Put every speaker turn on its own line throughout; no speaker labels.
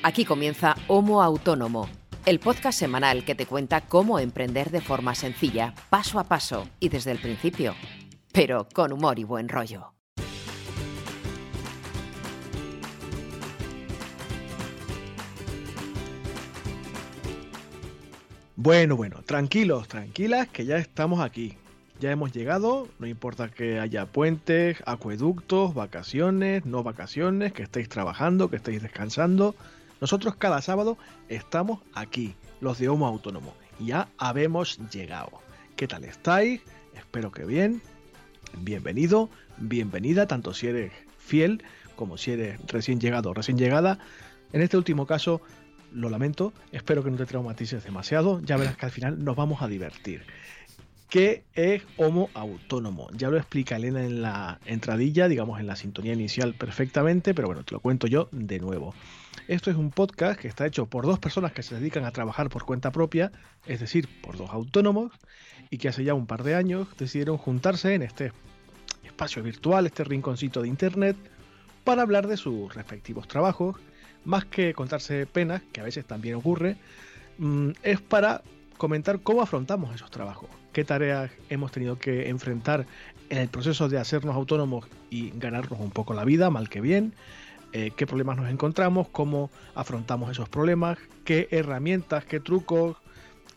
Aquí comienza Homo Autónomo, el podcast semanal que te cuenta cómo emprender de forma sencilla, paso a paso y desde el principio, pero con humor y buen rollo.
Bueno, bueno, tranquilos, tranquilas, que ya estamos aquí. Ya hemos llegado, no importa que haya puentes, acueductos, vacaciones, no vacaciones, que estéis trabajando, que estéis descansando. Nosotros cada sábado estamos aquí, los de Homo Autónomo. Ya habemos llegado. ¿Qué tal estáis? Espero que bien. Bienvenido, bienvenida, tanto si eres fiel como si eres recién llegado o recién llegada. En este último caso, lo lamento, espero que no te traumatices demasiado, ya verás que al final nos vamos a divertir. ¿Qué es Homo Autónomo? Ya lo explica Elena en la entradilla, digamos en la sintonía inicial perfectamente, pero bueno, te lo cuento yo de nuevo. Esto es un podcast que está hecho por dos personas que se dedican a trabajar por cuenta propia, es decir, por dos autónomos, y que hace ya un par de años decidieron juntarse en este espacio virtual, este rinconcito de internet, para hablar de sus respectivos trabajos, más que contarse penas, que a veces también ocurre, mm, es para comentar cómo afrontamos esos trabajos, qué tareas hemos tenido que enfrentar en el proceso de hacernos autónomos y ganarnos un poco la vida, mal que bien, eh, qué problemas nos encontramos, cómo afrontamos esos problemas, qué herramientas, qué trucos,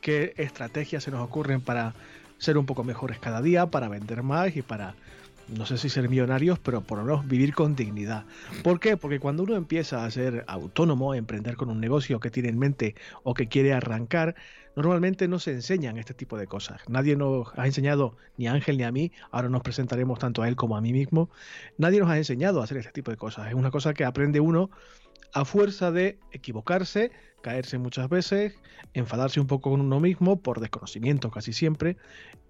qué estrategias se nos ocurren para ser un poco mejores cada día, para vender más y para no sé si ser millonarios, pero por lo menos vivir con dignidad. ¿Por qué? Porque cuando uno empieza a ser autónomo, a emprender con un negocio que tiene en mente o que quiere arrancar, normalmente no se enseñan este tipo de cosas. Nadie nos ha enseñado, ni a Ángel ni a mí, ahora nos presentaremos tanto a él como a mí mismo, nadie nos ha enseñado a hacer este tipo de cosas. Es una cosa que aprende uno a fuerza de equivocarse, caerse muchas veces, enfadarse un poco con uno mismo por desconocimiento casi siempre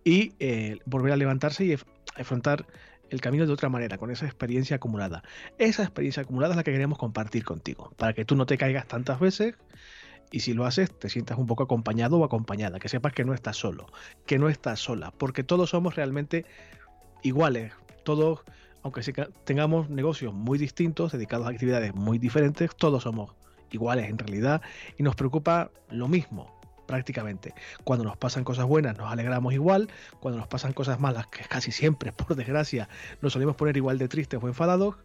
y eh, volver a levantarse y afrontar el camino de otra manera, con esa experiencia acumulada. Esa experiencia acumulada es la que queremos compartir contigo, para que tú no te caigas tantas veces y si lo haces te sientas un poco acompañado o acompañada, que sepas que no estás solo, que no estás sola, porque todos somos realmente iguales, todos, aunque tengamos negocios muy distintos, dedicados a actividades muy diferentes, todos somos iguales en realidad y nos preocupa lo mismo, prácticamente. Cuando nos pasan cosas buenas nos alegramos igual, cuando nos pasan cosas malas, que casi siempre, por desgracia, nos solemos poner igual de tristes o enfadados,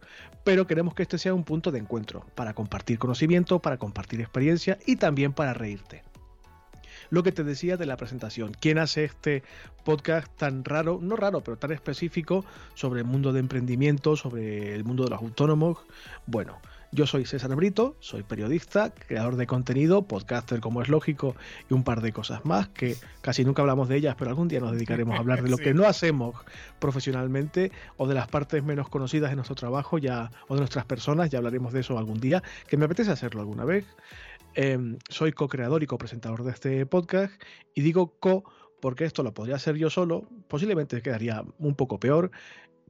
pero queremos que este sea un punto de encuentro para compartir conocimiento, para compartir experiencia y también para reírte lo que te decía de la presentación. ¿Quién hace este podcast tan raro, no raro, pero tan específico sobre el mundo de emprendimiento, sobre el mundo de los autónomos? Bueno, yo soy César Brito, soy periodista, creador de contenido, podcaster como es lógico y un par de cosas más que casi nunca hablamos de ellas, pero algún día nos dedicaremos a hablar de lo que no hacemos profesionalmente o de las partes menos conocidas de nuestro trabajo ya o de nuestras personas, ya hablaremos de eso algún día, que me apetece hacerlo alguna vez. Em, soy co-creador y co-presentador de este podcast y digo co porque esto lo podría hacer yo solo, posiblemente quedaría un poco peor,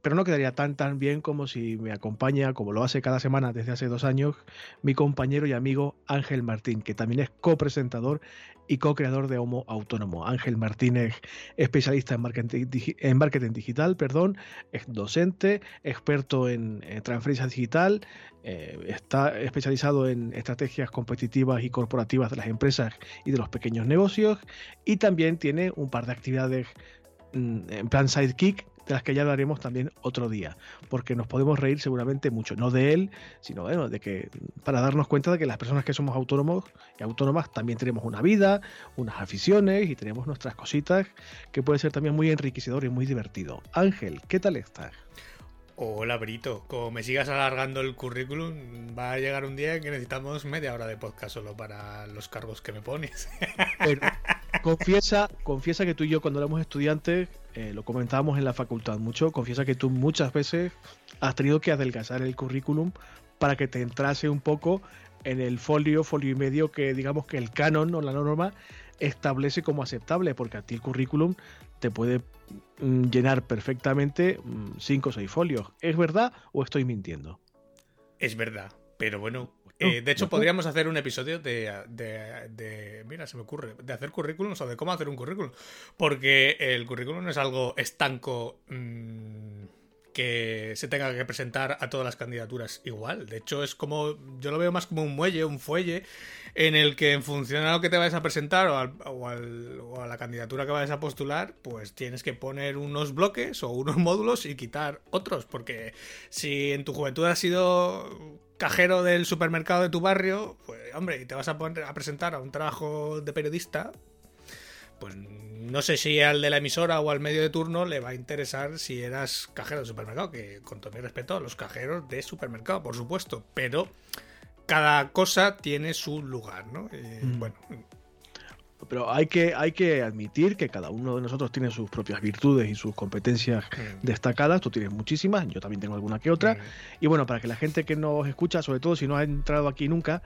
pero no quedaría tan tan bien como si me acompaña, como lo hace cada semana desde hace dos años, mi compañero y amigo Ángel Martín, que también es copresentador y co-creador de Homo Autónomo. Ángel Martínez, especialista en marketing, en marketing digital, perdón, es docente, experto en, transferencia digital, eh, está especializado en estrategias competitivas y corporativas de las empresas y de los pequeños negocios, y también tiene un par de actividades mm, en plan sidekick de las que ya hablaremos también otro día, porque nos podemos reír seguramente mucho, no de él, sino bueno, de que para darnos cuenta de que las personas que somos autónomos y autónomas también tenemos una vida, unas aficiones y tenemos nuestras cositas que puede ser también muy enriquecedor y muy divertido. Ángel, ¿qué tal estás?
Hola Brito, como me sigas alargando el currículum, va a llegar un día en que necesitamos media hora de podcast solo para los cargos que me pones.
confiesa, confiesa que tú y yo cuando éramos estudiantes, eh, lo comentábamos en la facultad mucho, confiesa que tú muchas veces has tenido que adelgazar el currículum para que te entrase un poco en el folio, folio y medio que digamos que el canon o la norma establece como aceptable, porque a ti el currículum te puede mm, llenar perfectamente mm, cinco o seis folios. ¿Es verdad o estoy mintiendo?
Es verdad, pero bueno, eh, de hecho, podríamos hacer un episodio de, Mira, se me ocurre. De hacer currículums o de cómo hacer un currículum. Porque el currículum es algo estanco. Mm, que se tenga que presentar a todas las candidaturas igual. De hecho, es como, yo lo veo más como un muelle, un fuelle, en el que en función a lo que te vayas a presentar o, a la candidatura que vayas a postular, pues tienes que poner unos bloques o unos módulos y quitar otros. Porque si en tu juventud has sido cajero del supermercado de tu barrio, pues hombre, y te vas a poner a presentar a un trabajo de periodista, pues no sé si al de la emisora o al medio de turno le va a interesar si eras cajero de supermercado, que con todo mi respeto a los cajeros de supermercado, por supuesto, pero cada cosa tiene su lugar, ¿no? Eh, mm. Bueno.
Pero hay que, hay que admitir que cada uno de nosotros tiene sus propias virtudes y sus competencias mm. destacadas. Tú tienes muchísimas, yo también tengo alguna que otra. Mm. Y bueno, para que la gente que nos escucha, sobre todo si no ha entrado aquí nunca,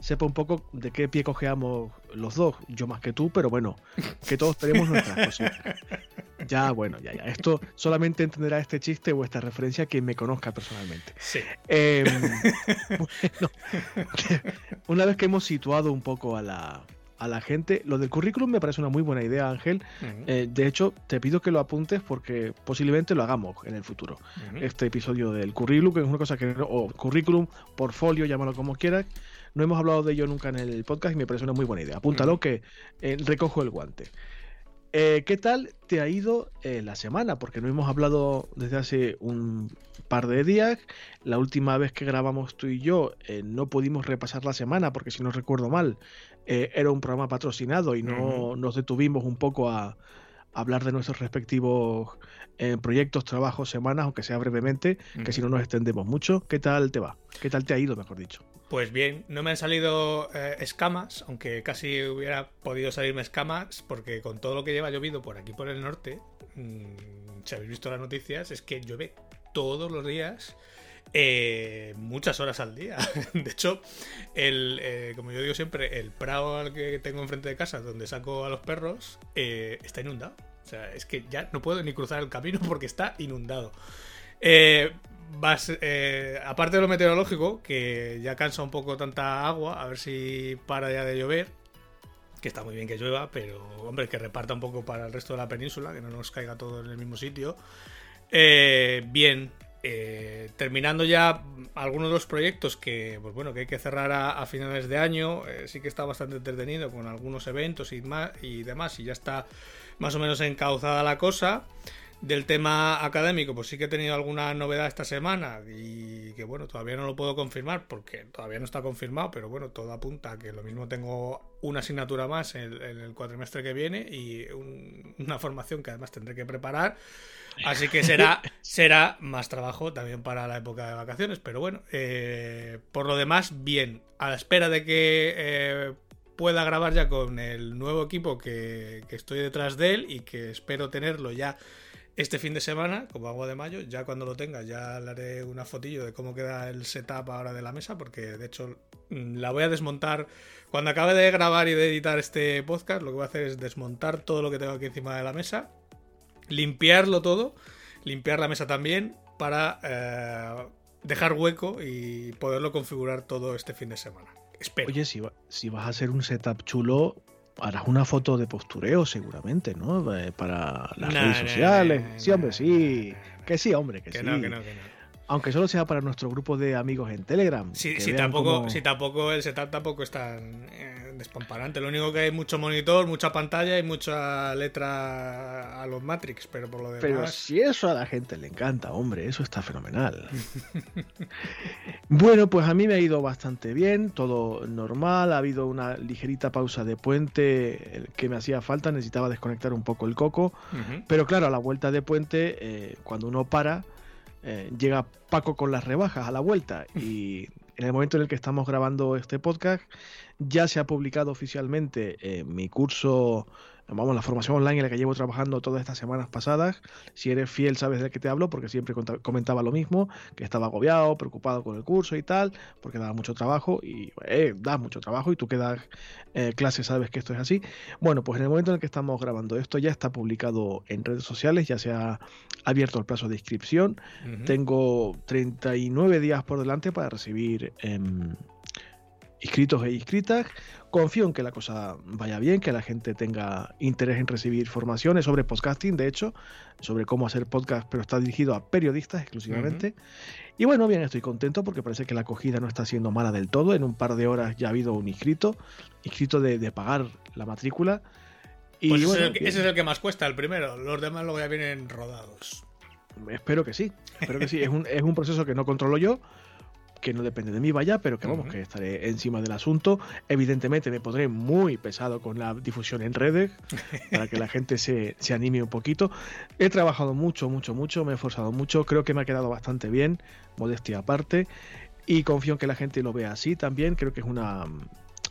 sepa un poco de qué pie cojeamos los dos, yo más que tú, pero bueno, que todos tenemos nuestras cosas. Ya, bueno, ya, ya. Esto solamente entenderá este chiste o esta referencia quien me conozca personalmente.
Sí.
Em, bueno, una vez que hemos situado un poco a la, a la gente, lo del currículum me parece una muy buena idea, Ángel. Eh, de hecho, te pido que lo apuntes porque posiblemente lo hagamos en el futuro. Este episodio del currículum, que es una cosa que, o currículum, portfolio, llámalo como quieras no hemos hablado de ello nunca en el podcast y me parece una muy buena idea. Apúntalo que eh, recojo el guante. Eh, ¿Qué tal te ha ido eh, la semana? Porque no hemos hablado desde hace un par de días. La última vez que grabamos tú y yo no pudimos repasar la semana porque si no recuerdo mal era un programa patrocinado y no nos detuvimos un poco a, hablar de nuestros respectivos proyectos, trabajos, semanas, aunque sea brevemente, que si no nos extendemos mucho. ¿Qué tal te va? ¿Qué tal te ha ido, mejor dicho?
Pues bien, no me han salido eh, escamas, aunque casi hubiera podido salirme escamas, porque con todo lo que lleva llovido por aquí por el norte, mm, si habéis visto las noticias, es que llueve todos los días. Eh, muchas horas al día. De hecho, el, eh, como yo digo siempre, el prado al que tengo enfrente de casa, donde saco a los perros, está inundado. O sea, es que ya no puedo ni cruzar el camino porque está inundado. Eh, eh, aparte de lo meteorológico, que ya cansa un poco tanta agua, a ver si para ya de llover. Que está muy bien que llueva, pero hombre, que reparta un poco para el resto de la península, que no nos caiga todo en el mismo sitio. Eh, bien, eh, terminando ya algunos de los proyectos que, pues bueno, que hay que cerrar a, finales de año, sí que está bastante entretenido con algunos eventos y, y demás, y ya está más o menos encauzada la cosa. Del tema académico, pues sí que he tenido alguna novedad esta semana y que bueno, todavía no lo puedo confirmar porque todavía no está confirmado, pero bueno, todo apunta a que lo mismo tengo una asignatura más en, el cuatrimestre que viene y una formación que además tendré que preparar. Así que será, será más trabajo también para la época de vacaciones, pero bueno, eh, por lo demás, bien, a la espera de que eh, pueda grabar ya con el nuevo equipo que, que estoy detrás de él y que espero tenerlo ya este fin de semana, como agua de mayo, ya cuando lo tenga, ya le haré una fotillo de cómo queda el setup ahora de la mesa, porque de hecho mm, la voy a desmontar. Cuando acabe de grabar y de editar este podcast, lo que voy a hacer es desmontar todo lo que tengo aquí encima de la mesa, limpiarlo todo, limpiar la mesa también, para eh, dejar hueco y poderlo configurar todo este fin de semana. Espero.
Oye, si, si vas a hacer un setup chulo, harás una foto de postureo seguramente, ¿no? Eh, para las redes sociales. sí, hombre, sí. Que sí, hombre, que, sí. Aunque solo sea para nuestro grupo de amigos en Telegram.
Sí, si, tampoco, si tampoco el setup tampoco es tan eh, despamparante. Lo único que hay mucho monitor, mucha pantalla y mucha letra a los Matrix, pero por lo demás.
Pero si eso a la gente le encanta, hombre, eso está fenomenal. bueno, pues a mí me ha ido bastante bien, todo normal. Ha habido una ligerita pausa de puente que me hacía falta, necesitaba desconectar un poco el coco. Pero claro, a la vuelta de puente, eh, cuando uno para eh, llega Paco con las rebajas a la vuelta y en el momento en el que estamos grabando este podcast ya se ha publicado oficialmente eh, mi curso vamos, la formación online en la que llevo trabajando todas estas semanas pasadas. Si eres fiel, sabes de qué te hablo, porque siempre comentaba lo mismo, que estaba agobiado, preocupado con el curso y tal, porque daba mucho trabajo y eh, da mucho trabajo y tú que das eh, clases sabes que esto es así. Bueno, pues en el momento en el que estamos grabando esto ya está publicado en redes sociales, ya se ha abierto el plazo de inscripción. Tengo 39 días por delante para recibir... Em, inscritos e inscritas. Confío en que la cosa vaya bien, que la gente tenga interés en recibir formaciones sobre podcasting, de hecho, sobre cómo hacer podcast, pero está dirigido a periodistas exclusivamente. Y bueno, bien, estoy contento porque parece que la acogida no está siendo mala del todo. En un par de horas ya ha habido un inscrito, inscrito de, pagar la matrícula.
Y pues ese, es el que, más cuesta, el primero. Los demás luego ya vienen rodados.
Espero que sí, espero que sí. es, un, es un proceso que no controlo yo, que no depende de mí, vaya, pero que vamos, que estaré encima del asunto. Evidentemente me pondré muy pesado con la difusión en redes para que la gente se, se anime un poquito. He trabajado mucho, mucho, mucho, me he esforzado mucho, creo que me ha quedado bastante bien, modestia aparte, y confío en que la gente lo vea así también. Creo que es una,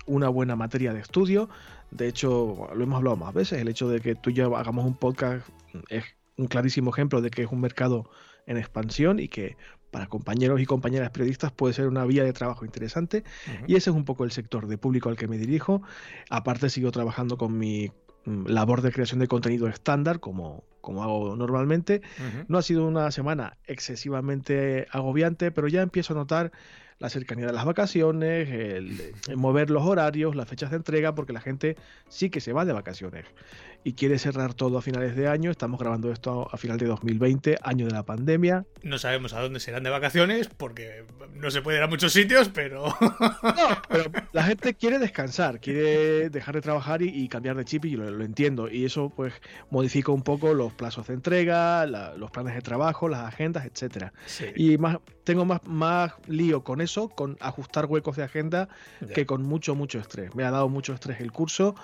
una buena materia de estudio. De hecho, lo hemos hablado más veces, el hecho de que tú y yo hagamos un podcast es un clarísimo ejemplo de que es un mercado en expansión y que para compañeros y compañeras periodistas puede ser una vía de trabajo interesante y ese es un poco el sector de público al que me dirijo. Aparte sigo trabajando con mi mm, labor de creación de contenido estándar como, como hago normalmente. No ha sido una semana excesivamente agobiante, pero ya empiezo a notar la cercanía de las vacaciones, el, mover los horarios, las fechas de entrega, porque la gente sí que se va de vacaciones y quiere cerrar todo a finales de año. Estamos grabando esto a final de 2020, año de la pandemia.
No sabemos a dónde serán de vacaciones porque no se puede ir a muchos sitios, pero...
No, pero la gente quiere descansar, quiere dejar de trabajar y, cambiar de chip y lo, lo, entiendo. Y eso pues modifica un poco los plazos de entrega, los planes de trabajo, las agendas, etcétera. Y más tengo más, más lío con eso, con ajustar huecos de agenda, que con mucho, mucho estrés. Me ha dado mucho estrés el curso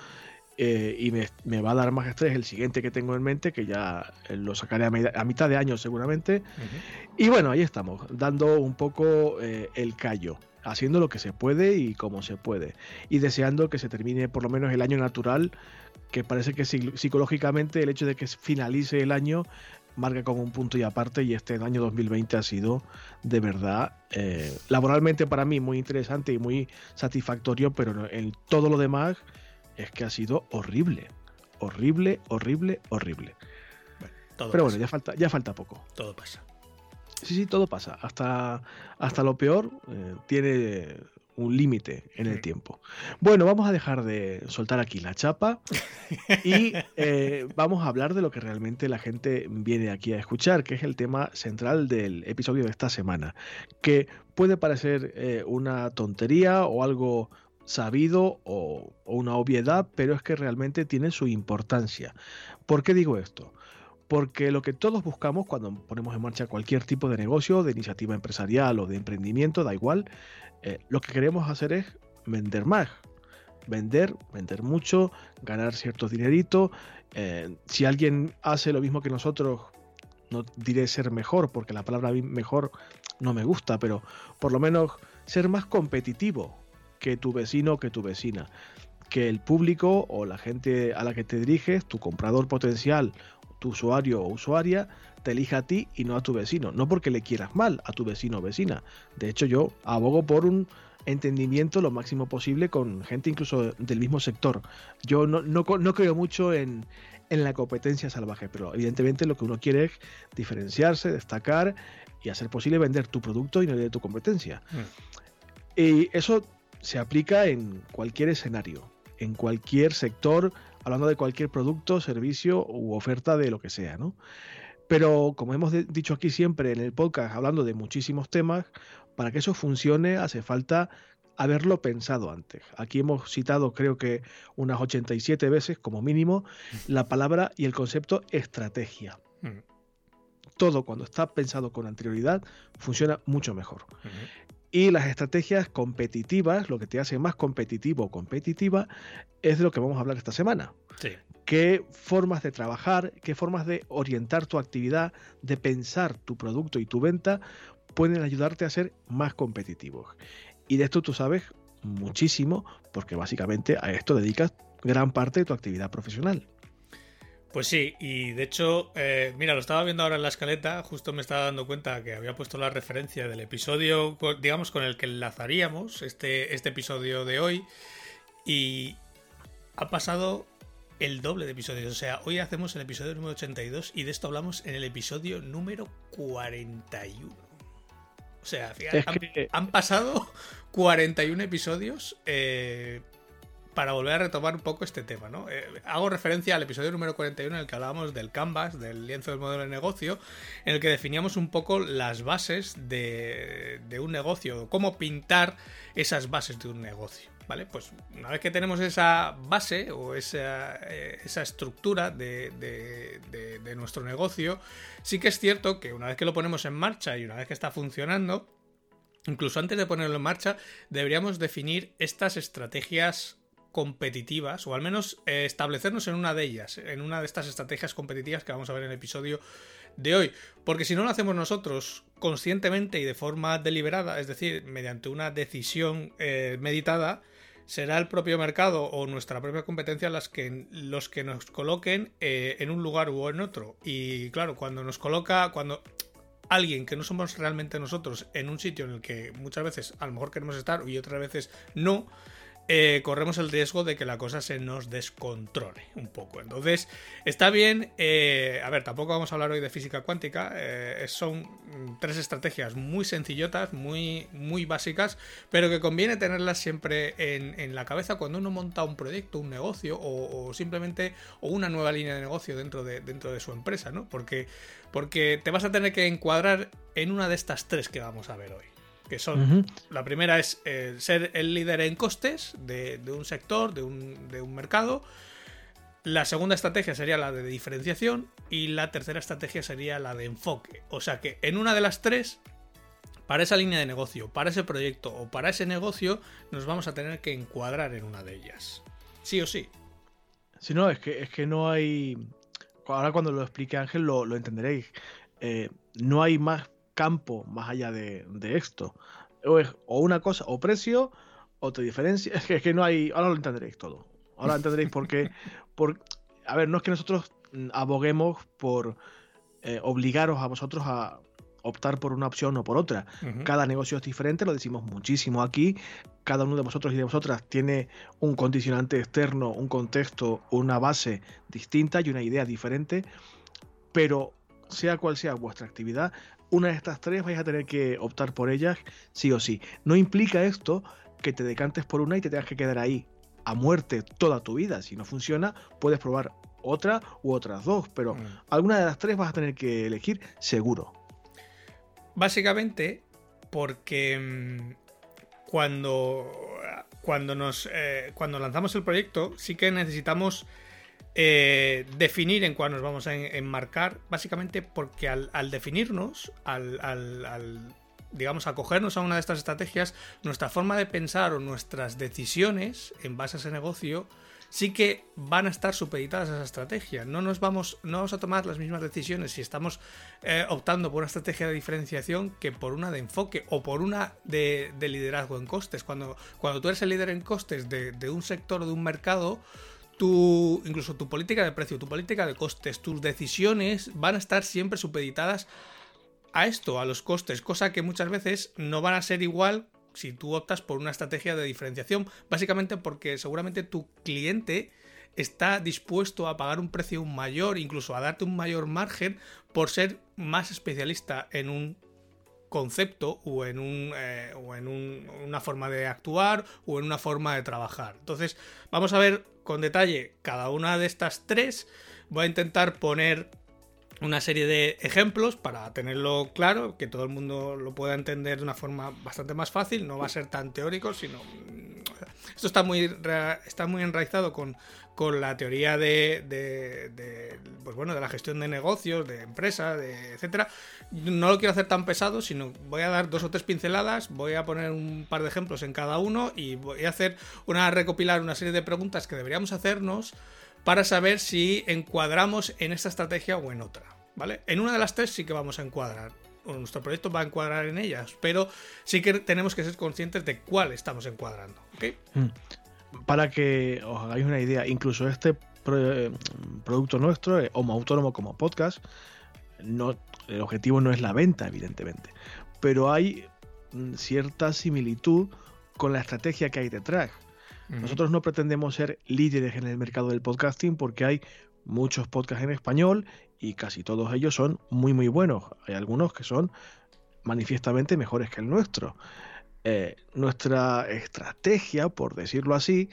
eh, y me, va a dar más estrés el siguiente que tengo en mente, que ya eh, lo sacaré a, mitad de año seguramente. Y bueno, ahí estamos, dando un poco eh, el callo, haciendo lo que se puede y como se puede. Y deseando que se termine por lo menos el año natural, que parece que psicológicamente el hecho de que finalice el año marca como un punto y aparte y este año 2020 ha sido de verdad laboralmente para mí muy interesante y muy satisfactorio, pero en todo lo demás es que ha sido horrible. Horrible, horrible, horrible. Pero bueno, ya falta, ya falta poco.
Todo pasa.
Sí, sí, todo pasa. Hasta, hasta lo peor eh, tiene un límite en el tiempo. Bueno, vamos a dejar de soltar aquí la chapa y eh, vamos a hablar de lo que realmente la gente viene aquí a escuchar, que es el tema central del episodio de esta semana, que puede parecer eh, una tontería o algo sabido o, una obviedad, pero es que realmente tiene su importancia. ¿Por qué digo esto? Porque lo que todos buscamos cuando ponemos en marcha cualquier tipo de negocio, de iniciativa empresarial o de emprendimiento, da igual, eh, lo que queremos hacer es vender más. Vender, vender mucho, ganar cierto dinerito. Eh, si alguien hace lo mismo que nosotros, no diré ser mejor, porque la palabra mejor no me gusta, pero por lo menos ser más competitivo que tu vecino o que tu vecina. Que el público o la gente a la que te diriges, tu comprador potencial, tu usuario o usuaria, te elija a ti y no a tu vecino. No porque le quieras mal a tu vecino o vecina. De hecho, yo abogo por un entendimiento lo máximo posible con gente incluso del mismo sector. Yo no, no, creo mucho en, en, la competencia salvaje, pero evidentemente lo que uno quiere es diferenciarse, destacar y hacer posible vender tu producto y no de tu competencia. Mm. Y eso se aplica en cualquier escenario, en cualquier sector, hablando de cualquier producto, servicio u oferta de lo que sea, ¿no? Pero como hemos dicho aquí siempre en el podcast, hablando de muchísimos temas, para que eso funcione hace falta haberlo pensado antes. Aquí hemos citado creo que unas 87 veces como mínimo la palabra y el concepto estrategia. Mm. Todo cuando está pensado con anterioridad funciona mucho mejor. Y las estrategias competitivas, lo que te hace más competitivo o competitiva, es de lo que vamos a hablar esta semana. ¿Qué formas de trabajar, qué formas de orientar tu actividad, de pensar tu producto y tu venta pueden ayudarte a ser más competitivos? Y de esto tú sabes muchísimo, porque básicamente a esto dedicas gran parte de tu actividad profesional.
Pues sí, y de hecho, eh, mira, lo estaba viendo ahora en la escaleta, justo me estaba dando cuenta que había puesto la referencia del episodio, digamos, con el que enlazaríamos este, este episodio de hoy, y ha pasado el doble de episodios, o sea, hoy hacemos el episodio número 82 y de esto hablamos en el episodio número 41. O sea, han, pasado 41 episodios eh, para volver a retomar un poco este tema, ¿no? Eh, hago referencia al episodio número 41 en el que hablábamos del canvas, del lienzo del modelo de negocio, en el que definíamos un poco las bases de, de un negocio, cómo pintar esas bases de un negocio. ¿Vale? Pues una vez que tenemos esa base o esa, eh, estructura de, de, nuestro negocio, sí que es cierto que una vez que lo ponemos en marcha y una vez que está funcionando, incluso antes de ponerlo en marcha, deberíamos definir estas estrategias competitivas, o al menos eh, establecernos en una de ellas, en una de estas estrategias competitivas que vamos a ver en el episodio de hoy. Porque si no lo hacemos nosotros conscientemente y de forma deliberada, es decir, mediante una decisión eh, meditada, será el propio mercado o nuestra propia competencia las que, los que nos coloquen eh, en un lugar u en otro. Y claro, cuando nos coloca, cuando alguien que no somos realmente nosotros en un sitio en el que muchas veces a lo mejor queremos estar y otras veces no, eh, corremos el riesgo de que la cosa se nos descontrole un poco. Entonces, está bien, eh, a ver, tampoco vamos a hablar hoy de física cuántica, eh, son tres estrategias muy sencillotas, muy, muy básicas, pero que conviene tenerlas siempre en, la cabeza cuando uno monta un proyecto, un negocio o, simplemente o una nueva línea de negocio dentro de, dentro de su empresa, ¿no? Porque, porque te vas a tener que encuadrar en una de estas tres que vamos a ver hoy que son, la primera es eh, ser el líder en costes de, un sector, de un, mercado. La segunda estrategia sería la de diferenciación y la tercera estrategia sería la de enfoque. O sea que en una de las tres, para esa línea de negocio, para ese proyecto o para ese negocio, nos vamos a tener que encuadrar en una de ellas. Sí o sí.
Si no, es que, es que no hay... Ahora cuando lo explique Ángel lo, entenderéis. Eh, no hay más campo más allá de, esto. O, es, o una cosa, o precio, o te diferencia. Es que, es que no hay. Ahora lo entenderéis todo. Ahora entenderéis por qué. Por, a ver, no es que nosotros mm, aboguemos por eh, obligaros a vosotros a optar por una opción o por otra. Cada negocio es diferente, lo decimos muchísimo aquí. Cada uno de vosotros y de vosotras tiene un condicionante externo, un contexto, una base distinta y una idea diferente. Pero sea cual sea vuestra actividad, una de estas tres vais a tener que optar por ellas sí o sí. No implica esto que te decantes por una y te tengas que quedar ahí a muerte toda tu vida. Si no funciona, puedes probar otra u otras dos, pero mm. alguna de las tres vas a tener que elegir seguro.
Básicamente porque mm, cuando, cuando, nos, eh, cuando lanzamos el proyecto sí que necesitamos eh, definir en cuál nos vamos a enmarcar, básicamente porque al, definirnos, al, digamos, acogernos a una de estas estrategias, nuestra forma de pensar o nuestras decisiones en base a ese negocio sí que van a estar supeditadas a esa estrategia. No nos vamos, no vamos a tomar las mismas decisiones si estamos eh, optando por una estrategia de diferenciación que por una de enfoque o por una de, liderazgo en costes. Cuando, cuando tú eres el líder en costes de un sector o de un mercado, tu, incluso tu política de precio, tu política de costes, tus decisiones van a estar siempre supeditadas a esto, a los costes, cosa que muchas veces no van a ser igual si tú optas por una estrategia de diferenciación, básicamente porque seguramente tu cliente está dispuesto a pagar un precio mayor, incluso a darte un mayor margen por ser más especialista en un concepto o en, un, eh, o en una forma de actuar o en una forma de trabajar. Entonces, vamos a ver con detalle cada una de estas tres. Voy a intentar poner una serie de ejemplos para tenerlo claro, que todo el mundo lo pueda entender de una forma bastante más fácil. No va a ser tan teórico, sino. Mm, esto está muy, está muy enraizado con, con la teoría de, pues bueno, de la gestión de negocios, de empresas, etcétera. No lo quiero hacer tan pesado, sino voy a dar dos o tres pinceladas, voy a poner un par de ejemplos en cada uno y voy a hacer una recopilar una serie de preguntas que deberíamos hacernos para saber si encuadramos en esta estrategia o en otra, ¿vale? En una de las tres sí que vamos a encuadrar. nuestro proyecto va a encuadrar en ellas, pero sí que tenemos que ser conscientes de cuál estamos encuadrando, ¿ok?
Para que os hagáis una idea, incluso este eh, producto nuestro, eh, Homo Autónomo como podcast, no, el objetivo no es la venta, evidentemente, pero hay mm, cierta similitud con la estrategia que hay detrás. Nosotros no pretendemos ser líderes en el mercado del podcasting porque hay muchos podcasts en español y casi todos ellos son muy muy buenos. Hay algunos que son manifiestamente mejores que el nuestro. Eh, nuestra estrategia, por decirlo así,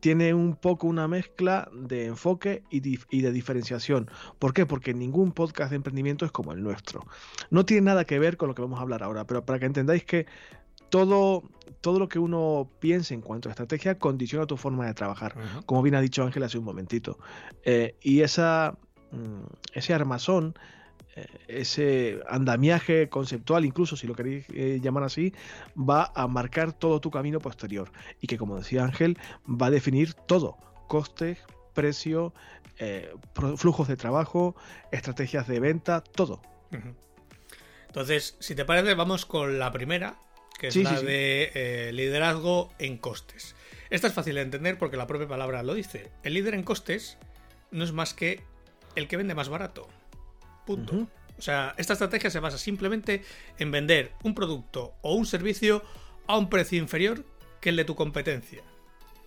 tiene un poco una mezcla de enfoque y, de diferenciación. ¿Por qué? Porque ningún podcast de emprendimiento es como el nuestro. No tiene nada que ver con lo que vamos a hablar ahora, pero para que entendáis que todo, todo lo que uno piense en cuanto a estrategia condiciona tu forma de trabajar, como bien ha dicho Ángel hace un momentito. Eh, y esa, mm, ese armazón ese andamiaje conceptual, incluso si lo queréis eh, llamar así, va a marcar todo tu camino posterior y que, como decía Ángel, va a definir todo, costes, precio, eh, flujos de trabajo, estrategias de venta, todo.
Entonces, si te parece, vamos con la primera, que es la de eh, liderazgo en costes. Esta es fácil de entender porque la propia palabra lo dice. El líder en costes no es más que el que vende más barato. Punto. O sea, esta estrategia se basa simplemente en vender un producto o un servicio a un precio inferior que el de tu competencia.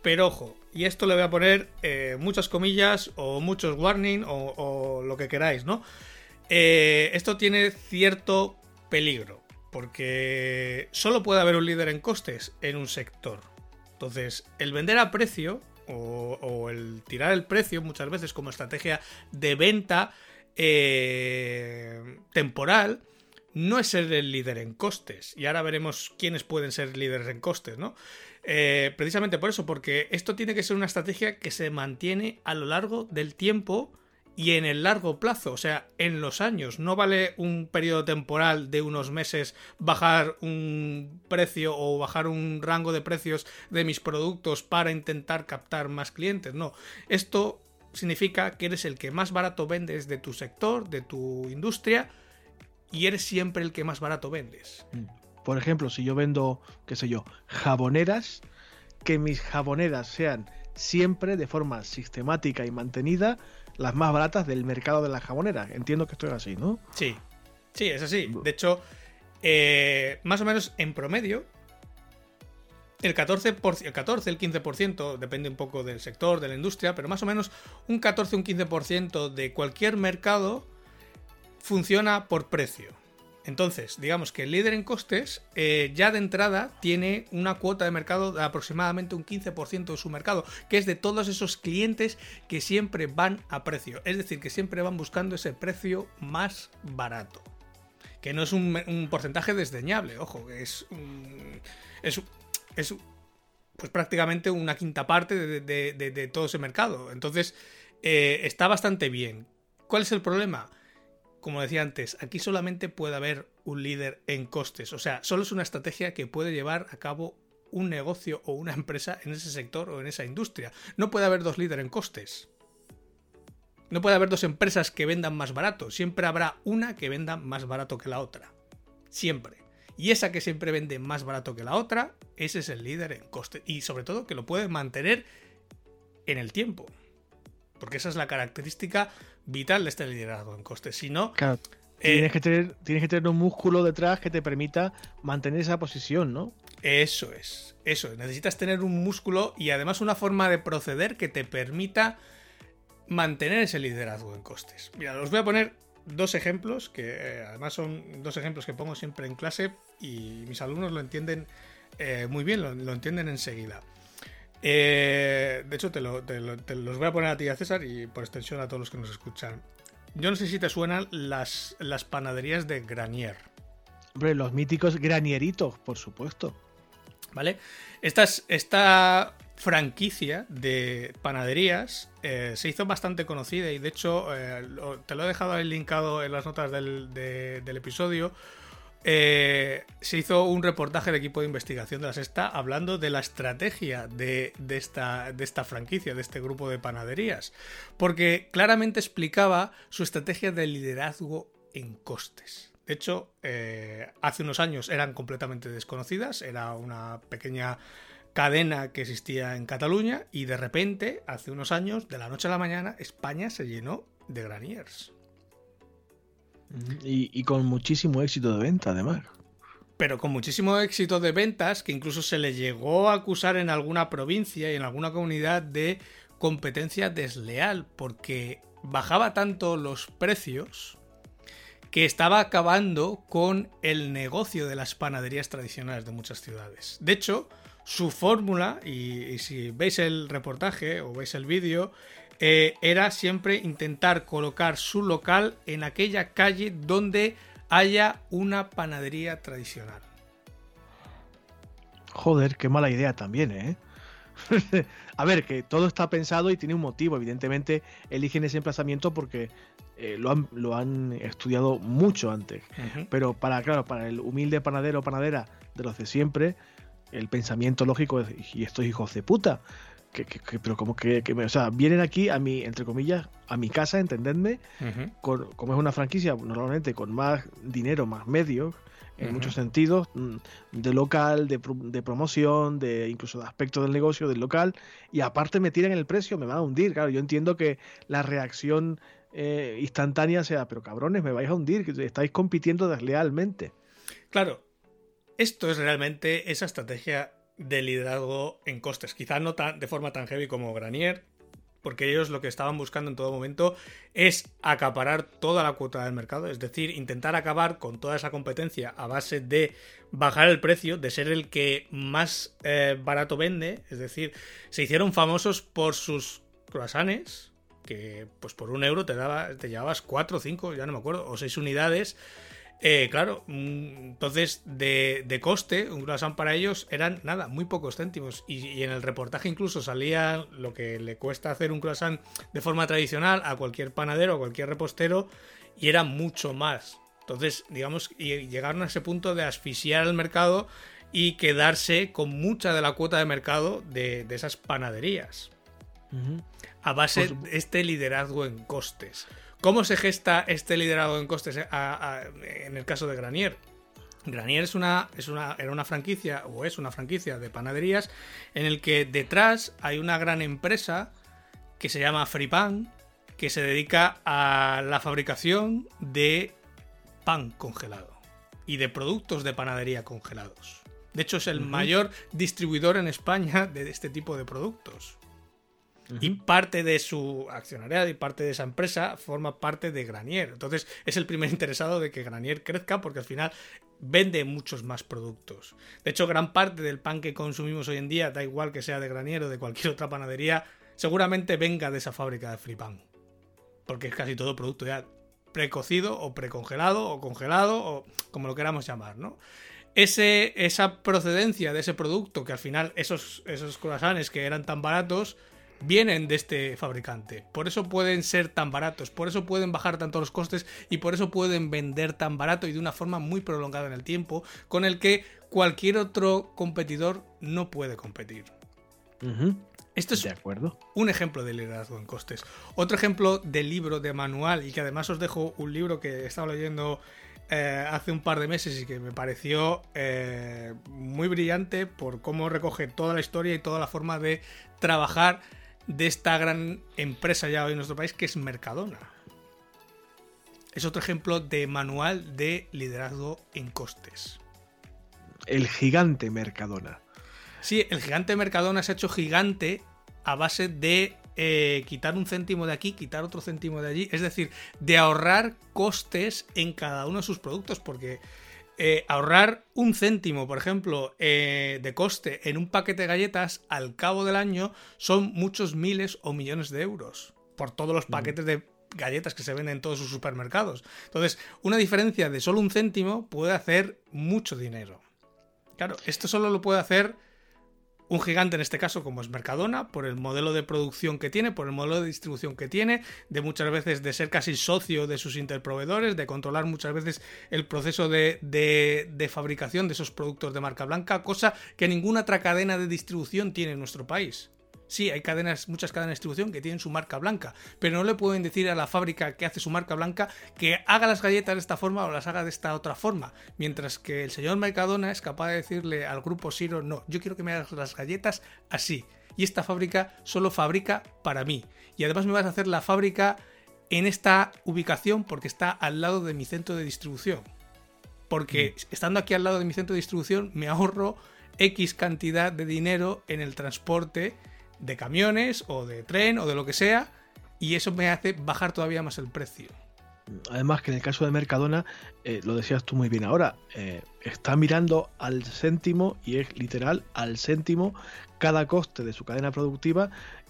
Pero ojo, y esto le voy a poner eh, muchas comillas o muchos warning o, lo que queráis, ¿no? Eh, esto tiene cierto peligro, porque solo puede haber un líder en costes en un sector. Entonces, el vender a precio o, o el tirar el precio muchas veces como estrategia de venta eh, temporal no es ser el líder en costes. Y ahora veremos quiénes pueden ser líderes en costes, ¿no? Eh, precisamente por eso, porque esto tiene que ser una estrategia que se mantiene a lo largo del tiempo y en el largo plazo, o sea, en los años. No vale un periodo temporal de unos meses bajar un precio o bajar un rango de precios de mis productos para intentar captar más clientes. No, esto significa que eres el que más barato vendes de tu sector, de tu industria, y eres siempre el que más barato vendes. Mm.
Por ejemplo, si yo vendo, qué sé yo, jaboneras, que mis jaboneras sean siempre de forma sistemática y mantenida las más baratas del mercado de las jaboneras. Entiendo que esto es así, ¿no?
Sí, sí, es así. De hecho, eh, más o menos en promedio, el 14%, el 14, el 15%, depende un poco del sector, de la industria, pero más o menos un 14, un 15% de cualquier mercado funciona por precio. Entonces, digamos que el líder en costes eh, ya de entrada tiene una cuota de mercado de aproximadamente un 15% de su mercado, que es de todos esos clientes que siempre van a precio, es decir, que siempre van buscando ese precio más barato. Que no es un, porcentaje desdeñable, ojo, es, es es pues prácticamente una quinta parte de, todo ese mercado. Entonces, eh, está bastante bien. ¿Cuál es el problema? Como decía antes, aquí solamente puede haber un líder en costes. O sea, solo es una estrategia que puede llevar a cabo un negocio o una empresa en ese sector o en esa industria. No puede haber dos líderes en costes. No puede haber dos empresas que vendan más barato. Siempre habrá una que venda más barato que la otra. Siempre. Y esa que siempre vende más barato que la otra, ese es el líder en coste. Y sobre todo que lo puede mantener en el tiempo. Porque esa es la característica vital de este liderazgo en coste. Si no.
Claro. Eh, tienes, que tener, tienes que tener un músculo detrás que te permita mantener esa posición, ¿no?
Eso es, eso. Necesitas tener un músculo y además una forma de proceder que te permita mantener ese liderazgo en costes. Mira, os voy a poner dos ejemplos, que eh, además son dos ejemplos que pongo siempre en clase y mis alumnos lo entienden eh, muy bien, lo, entienden enseguida. Eh, de hecho, te, los voy a poner a ti a César y por extensión a todos los que nos escuchan. Yo no sé si te suenan las, las panaderías de Granier.
Hombre, los míticos granieritos, por supuesto.
¿Vale? Esta, esta franquicia de panaderías eh, se hizo bastante conocida y de hecho eh, te lo he dejado ahí linkado en las notas del, episodio. Eh, se hizo un reportaje de equipo de investigación de la Sexta hablando de la estrategia de, esta, de esta franquicia, de este grupo de panaderías, porque claramente explicaba su estrategia de liderazgo en costes. De hecho, hace unos años eran completamente desconocidas, era una pequeña cadena que existía en Cataluña y de repente, hace unos años, de la noche a la mañana, España se llenó de Graniers.
Y, con muchísimo éxito de venta, además.
Pero con muchísimo éxito de ventas, que incluso se le llegó a acusar en alguna provincia y en alguna comunidad de competencia desleal, porque bajaba tanto los precios que estaba acabando con el negocio de las panaderías tradicionales de muchas ciudades. De hecho, su fórmula, y, si veis el reportaje o veis el vídeo, eh, era siempre intentar colocar su local en aquella calle donde haya una panadería tradicional.
Joder, qué mala idea también, ¿eh? a ver, que todo está pensado y tiene un motivo. Evidentemente, eligen ese emplazamiento porque eh, lo, han, lo, han, estudiado mucho antes. Pero para, claro, para el humilde panadero o panadera de los de siempre, el pensamiento lógico es, y estos hijos de puta. Que, pero como que, o sea, vienen aquí a mi, entre comillas, a mi casa, entendedme, como es una franquicia, normalmente con más dinero, más medios, en muchos sentidos, mm, de local, de, promoción, de incluso de aspecto del negocio, del local, y aparte me tiran el precio, me van a hundir. Claro, yo entiendo que la reacción eh, instantánea sea, pero cabrones, me vais a hundir, que estáis compitiendo deslealmente.
Claro, esto es realmente esa estrategia de liderazgo en costes. Quizás no tan, de forma tan heavy como Granier, porque ellos lo que estaban buscando en todo momento es acaparar toda la cuota del mercado, es decir, intentar acabar con toda esa competencia a base de bajar el precio, de ser el que más eh, barato vende, es decir, se hicieron famosos por sus croissants, que pues por un euro te, daba, te llevabas cuatro cinco, ya no me acuerdo, o seis unidades eh, claro, mm, entonces de, coste, un croissant para ellos eran nada, muy pocos céntimos. Y, en el reportaje incluso salía lo que le cuesta hacer un croissant de forma tradicional a cualquier panadero o cualquier repostero y era mucho más. Entonces, digamos, y llegaron a ese punto de asfixiar el mercado y quedarse con mucha de la cuota de mercado de, esas panaderías. A base pues de este liderazgo en costes. ¿Cómo se gesta este liderado en costes en el caso de Granier? Granier es una, es una, era una franquicia, o es una franquicia de panaderías, en el que detrás hay una gran empresa que se llama Fripan, que se dedica a la fabricación de pan congelado y de productos de panadería congelados. De hecho, es el mayor distribuidor en España de este tipo de productos. Y parte de su accionariado y parte de esa empresa forma parte de Granier. Entonces es el primer interesado de que Granier crezca porque al final vende muchos más productos. De hecho, gran parte del pan que consumimos hoy en día, da igual que sea de Granier o de cualquier otra panadería, seguramente venga de esa fábrica de Fripan. Porque es casi todo producto ya precocido o precongelado o congelado o como lo queramos llamar, ¿no? Ese, esa procedencia de ese producto, que al final esos, esos croissants que eran tan baratos, vienen de este fabricante. Por eso pueden ser tan baratos, por eso pueden bajar tanto los costes y por eso pueden vender tan barato y de una forma muy prolongada en el tiempo, con el que cualquier otro competidor no puede competir. Esto es un ejemplo de liderazgo en costes. Otro ejemplo de libro, de manual, y que además os dejo un libro que he estado leyendo eh, hace un par de meses y que me pareció eh, muy brillante por cómo recoge toda la historia y toda la forma de trabajar de esta gran empresa ya hoy en nuestro país que es Mercadona. Es otro ejemplo de manual de liderazgo en costes.
El gigante Mercadona.
Sí, el gigante Mercadona se ha hecho gigante a base de eh, quitar un céntimo de aquí, quitar otro céntimo de allí. Es decir, de ahorrar costes en cada uno de sus productos. Porque eh, ahorrar un céntimo, por ejemplo, eh, de coste en un paquete de galletas al cabo del año son muchos miles o millones de euros por todos los paquetes de galletas que se venden en todos sus supermercados. Entonces, una diferencia de solo un céntimo puede hacer mucho dinero. Claro, esto solo lo puede hacer un gigante en este caso como es Mercadona, por el modelo de producción que tiene, por el modelo de distribución que tiene, de muchas veces de ser casi socio de sus interproveedores, de controlar muchas veces el proceso de, de, fabricación de esos productos de marca blanca, cosa que ninguna otra cadena de distribución tiene en nuestro país. Sí, hay cadenas, muchas cadenas de distribución que tienen su marca blanca, pero no le pueden decir a la fábrica que hace su marca blanca que haga las galletas de esta forma o las haga de esta otra forma. Mientras que el señor Mercadona es capaz de decirle al grupo Siro, no, yo quiero que me hagas las galletas así. Y esta fábrica solo fabrica para mí. Y además me vas a hacer la fábrica en esta ubicación porque está al lado de mi centro de distribución. Porque mm. estando aquí al lado de mi centro de distribución me ahorro X cantidad de dinero en el transporte de camiones o de tren o de lo que sea y eso me hace bajar todavía más el precio.
Además que en el caso de Mercadona, eh, lo decías tú muy bien ahora, eh, está mirando al céntimo y es literal al céntimo cada coste de su cadena productiva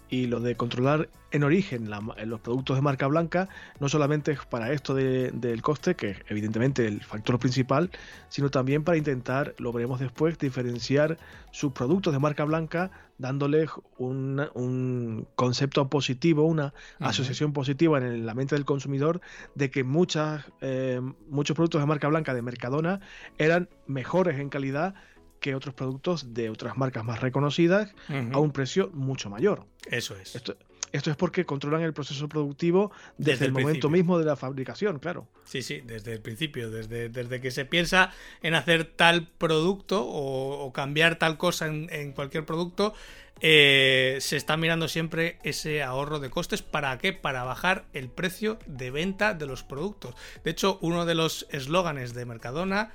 y lo de controlar en origen los productos de marca blanca no solamente es para esto del coste, que es evidentemente el factor principal, sino también para intentar, lo veremos después, diferenciar sus productos de marca blanca dándoles un, concepto positivo, una asociación positiva en la mente del consumidor de que muchas, eh, muchos productos de marca blanca de Mercadona eran mejores en calidad que otros productos de otras marcas más reconocidas a un precio mucho mayor.
Eso es.
Esto, esto es porque controlan el proceso productivo desde, el, momento mismo de la fabricación, claro.
Sí, sí, desde el principio, desde, desde que se piensa en hacer tal producto o, cambiar tal cosa en, cualquier producto, eh, se está mirando siempre ese ahorro de costes. ¿Para qué? Para bajar el precio de venta de los productos. De hecho, uno de los eslóganes de Mercadona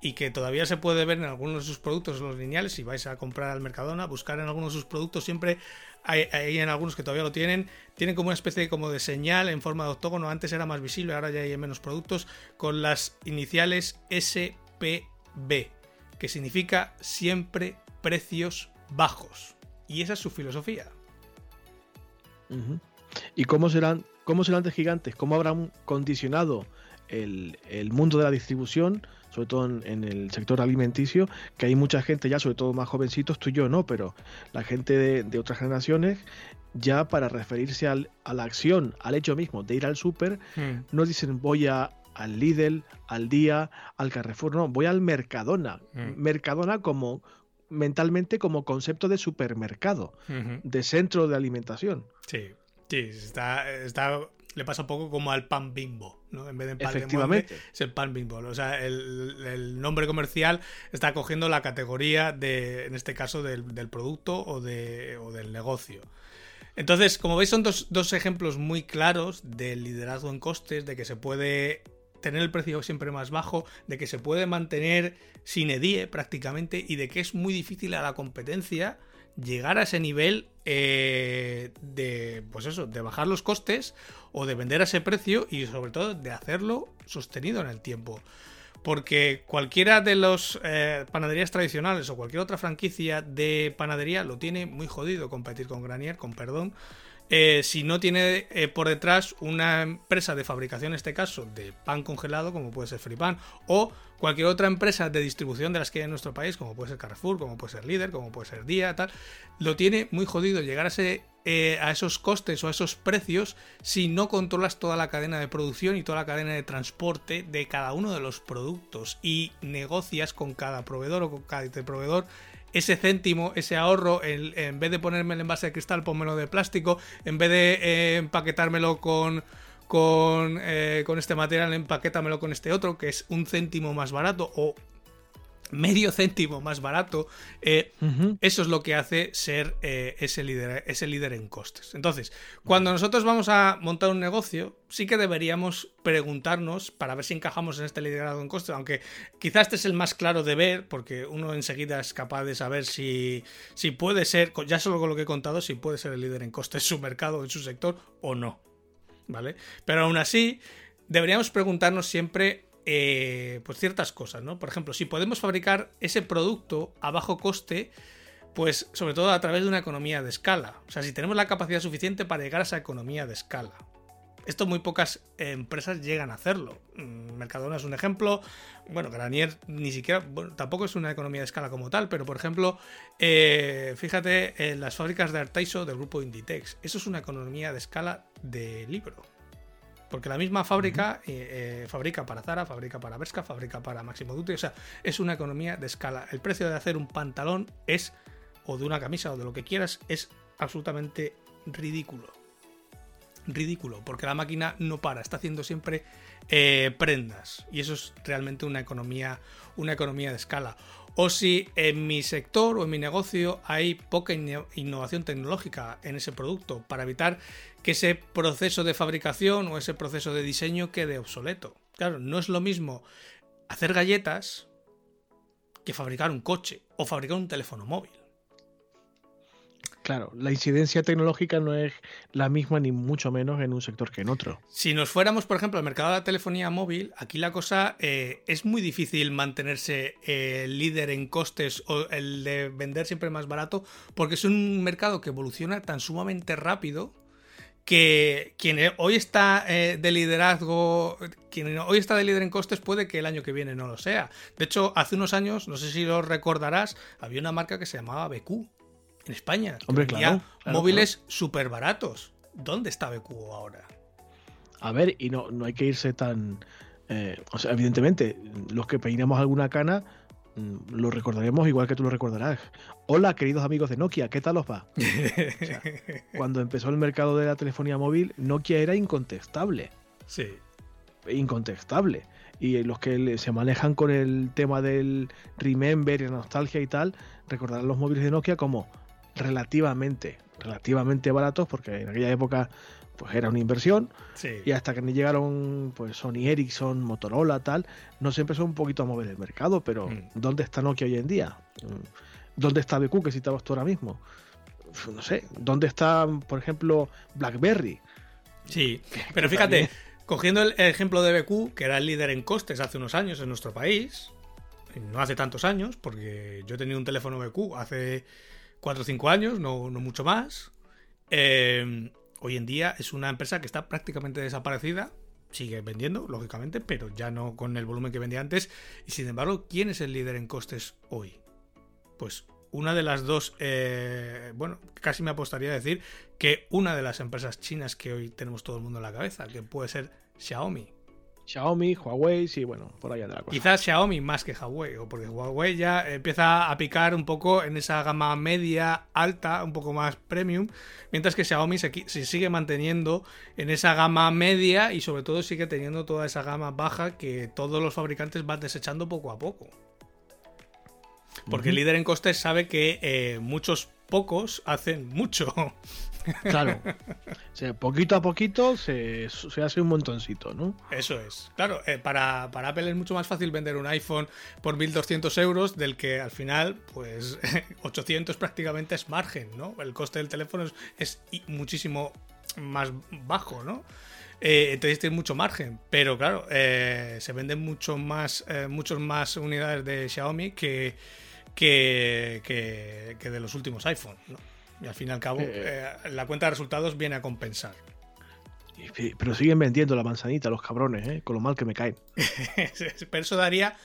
y que todavía se puede ver en algunos de sus productos en los lineales. Si vais a comprar al Mercadona, buscar en algunos de sus productos, siempre hay, en algunos que todavía lo tienen, tienen como una especie como de señal en forma de octógono. Antes era más visible, ahora ya hay menos productos, con las iniciales SPB, que significa siempre precios bajos. Y esa es su filosofía.
¿Y cómo serán, cómo serán de gigantes? ¿Cómo habrán condicionado el, el mundo de la distribución? Sobre todo en, el sector alimenticio, que hay mucha gente ya, sobre todo más jovencitos, tú y yo no, pero la gente de, otras generaciones, ya para referirse al, a la acción, al hecho mismo de ir al súper, hmm. no dicen voy a, al Lidl, al Día, al Carrefour, no, voy al Mercadona. Hmm. Mercadona como mentalmente como concepto de supermercado, de centro de alimentación.
Sí, sí, está, está le pasa un poco como al pan bimbo, ¿no? En vez de pan
Efectivamente.
es el pan bimbo. O sea, el, nombre comercial está cogiendo la categoría de, en este caso, del, producto o, de, o del negocio. Entonces, como veis, son dos, dos ejemplos muy claros del liderazgo en costes, de que se puede tener el precio siempre más bajo, de que se puede mantener sin edie prácticamente y de que es muy difícil a la competencia llegar a ese nivel eh, de, pues eso, de bajar los costes o de vender a ese precio y sobre todo de hacerlo sostenido en el tiempo. Porque cualquiera de los eh, panaderías tradicionales o cualquier otra franquicia de panadería lo tiene muy jodido competir con Granier, con perdón, eh, si no tiene eh, por detrás una empresa de fabricación, en este caso, de pan congelado, como puede ser Fripan, o cualquier otra empresa de distribución de las que hay en nuestro país, como puede ser Carrefour, como puede ser Líder, como puede ser Día, tal, lo tiene muy jodido llegar a, eh, a esos costes o a esos precios si no controlas toda la cadena de producción y toda la cadena de transporte de cada uno de los productos y negocias con cada proveedor o con cada proveedor ese céntimo, ese ahorro, en, vez de ponerme el envase de cristal, pónmelo de plástico, en vez de eh, empaquetármelo con, con, eh, con este material, empaquétamelo con este otro, que es un céntimo más barato, o medio céntimo más barato, eh, eso es lo que hace ser eh, ese, líder, ese líder en costes. Entonces, cuando nosotros vamos a montar un negocio, sí que deberíamos preguntarnos para ver si encajamos en este liderazgo en costes, aunque quizás este es el más claro de ver, porque uno enseguida es capaz de saber si, si puede ser, ya solo con lo que he contado, si puede ser el líder en costes en su mercado, en su sector o no. ¿Vale? Pero aún así, deberíamos preguntarnos siempre eh, pues ciertas cosas, ¿no? Por ejemplo, si podemos fabricar ese producto a bajo coste, pues sobre todo a través de una economía de escala. O sea, si tenemos la capacidad suficiente para llegar a esa economía de escala. Esto muy pocas empresas llegan a hacerlo. Mm, Mercadona es un ejemplo. Bueno, Granier ni siquiera, tampoco es una economía de escala como tal, pero por ejemplo, eh, fíjate en las fábricas de Artaiso del grupo Inditex. Eso es una economía de escala de libro. Porque la misma fábrica eh, eh, fabrica para Zara, fabrica para Berska, fabrica para Máximo Duty. O sea, es una economía de escala. El precio de hacer un pantalón es, o de una camisa, o de lo que quieras, es absolutamente ridículo. Ridículo, porque la máquina no para, está haciendo siempre eh, prendas. Y eso es realmente una economía, una economía de escala o si en mi sector o en mi negocio hay poca innovación tecnológica en ese producto para evitar que ese proceso de fabricación o ese proceso de diseño quede obsoleto. Claro, no es lo mismo hacer galletas que fabricar un coche o fabricar un teléfono móvil.
Claro, la incidencia tecnológica no es la misma ni mucho menos en un sector que en otro.
Si nos fuéramos, por ejemplo, al mercado de la telefonía móvil, aquí la cosa eh, es muy difícil mantenerse eh, líder en costes o el de vender siempre más barato, porque es un mercado que evoluciona tan sumamente rápido que quien hoy está eh, de liderazgo, quien hoy está de líder en costes puede que el año que viene no lo sea. De hecho, hace unos años, no sé si lo recordarás, había una marca que se llamaba BQ en España.
Hombre, claro,
móviles súper baratos. ¿Dónde está BQ ahora?
A ver, y no, no hay que irse tan. Eh, o sea, evidentemente, los que peinamos alguna cana mm, lo recordaremos igual que tú lo recordarás. Hola, queridos amigos de Nokia, ¿qué tal os va? cuando empezó el mercado de la telefonía móvil, Nokia era incontestable.
Sí.
Incontestable. Y los que se manejan con el tema del remember y la nostalgia y tal, recordarán los móviles de Nokia como relativamente, relativamente baratos, porque en aquella época pues era una inversión. Y hasta que llegaron pues Sony Ericsson, Motorola, tal, no se empezó un poquito a mover el mercado, pero mm. ¿dónde está Nokia hoy en día? Mm, ¿Dónde está BQ que citabas tú ahora mismo? No sé, ¿dónde está, por ejemplo, BlackBerry?
Sí, pero fíjate, cogiendo el ejemplo de BQ, que era el líder en costes hace unos años en nuestro país, no hace tantos años, porque yo he tenido un teléfono BQ hace 4 o 5 años, no, mucho más. Eh, hoy en día es una empresa que está prácticamente desaparecida. Sigue vendiendo, lógicamente, pero ya no con el volumen que vendía antes. Y sin embargo, ¿quién es el líder en costes hoy? Pues una de las dos, eh, bueno, casi me apostaría a decir que una de las empresas chinas que hoy tenemos todo el mundo en la cabeza, que puede ser Xiaomi.
Xiaomi, Huawei, sí, bueno, por allá de la cosa.
Quizás Xiaomi más que Huawei, o porque Huawei ya empieza a picar un poco en esa gama media, alta, un poco más premium, mientras que Xiaomi se, sigue manteniendo en esa gama media y sobre todo sigue teniendo toda esa gama baja que todos los fabricantes van desechando poco a poco. Porque el líder en costes sabe que eh, muchos pocos hacen mucho.
Claro. poquito a poquito se, hace un montoncito, ¿no?
Eso es. Claro, eh, para, Apple es mucho más fácil vender un iPhone por 1.200 euros del que al final, pues 800 prácticamente es margen, ¿no? El coste del teléfono es, muchísimo más bajo, ¿no? Eh, entonces tiene mucho margen, pero claro, eh, se venden mucho más, muchos más unidades de Xiaomi que, que, que de los últimos iPhones, ¿no? Y al fin y al cabo, eh, eh, la cuenta de resultados viene a compensar.
Pero siguen vendiendo la manzanita, los cabrones, ¿eh? con lo mal que me caen.
Pero eso daría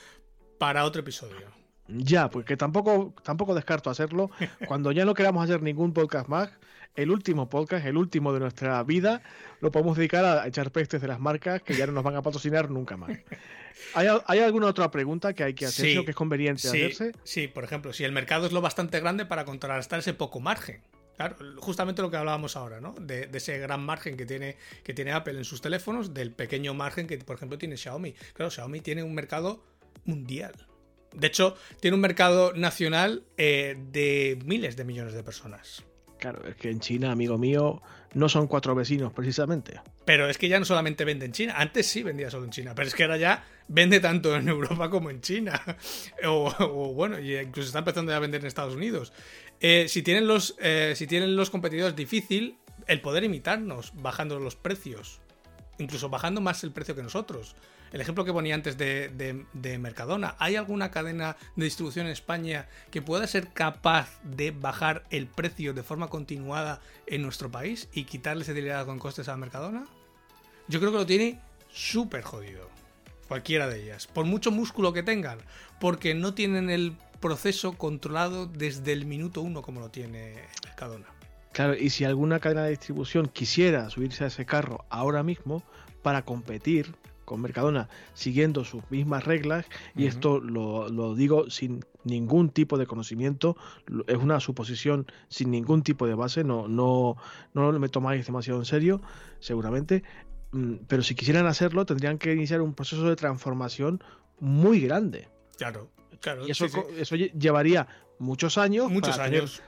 para otro episodio.
Ya, pues que tampoco, tampoco descarto hacerlo. Cuando ya no queramos hacer ningún podcast más, el último podcast, el último de nuestra vida, lo podemos dedicar a echar pestes de las marcas que ya no nos van a patrocinar nunca más. ¿Hay, alguna otra pregunta que hay que hacer o que es conveniente hacerse?
Sí, por ejemplo, si el mercado es lo bastante grande para contrarrestar ese poco margen. Claro, justamente lo que hablábamos ahora, ¿no? De, ese gran margen que tiene, que tiene Apple en sus teléfonos, del pequeño margen que, por ejemplo, tiene Xiaomi. Claro, Xiaomi tiene un mercado mundial. De hecho, tiene un mercado nacional eh, de miles de millones de personas.
Claro, es que en China, amigo mío, no son cuatro vecinos precisamente.
Pero es que ya no solamente vende en China, antes sí vendía solo en China, pero es que ahora ya vende tanto en Europa como en China. o, bueno, y incluso está empezando a vender en Estados Unidos. Eh, si, tienen los, eh, si tienen los competidores difícil, el poder imitarnos bajando los precios. Incluso bajando más el precio que nosotros. El ejemplo que ponía antes de, Mercadona. ¿Hay alguna cadena de distribución en España que pueda ser capaz de bajar el precio de forma continuada en nuestro país y quitarle ese liderazgo con costes a Mercadona? Yo creo que lo tiene súper jodido. Cualquiera de ellas. Por mucho músculo que tengan. Porque no tienen el proceso controlado desde el minuto uno como lo tiene Mercadona.
Claro, y si alguna cadena de distribución quisiera subirse a ese carro ahora mismo para competir con Mercadona siguiendo sus mismas reglas, y esto lo, digo sin ningún tipo de conocimiento, es una suposición sin ningún tipo de base, no, no, no me tomáis demasiado en serio, seguramente, mm, pero si quisieran hacerlo tendrían que iniciar un proceso de transformación muy grande.
Claro, claro.
Y eso, eso llevaría muchos años.
Muchos años.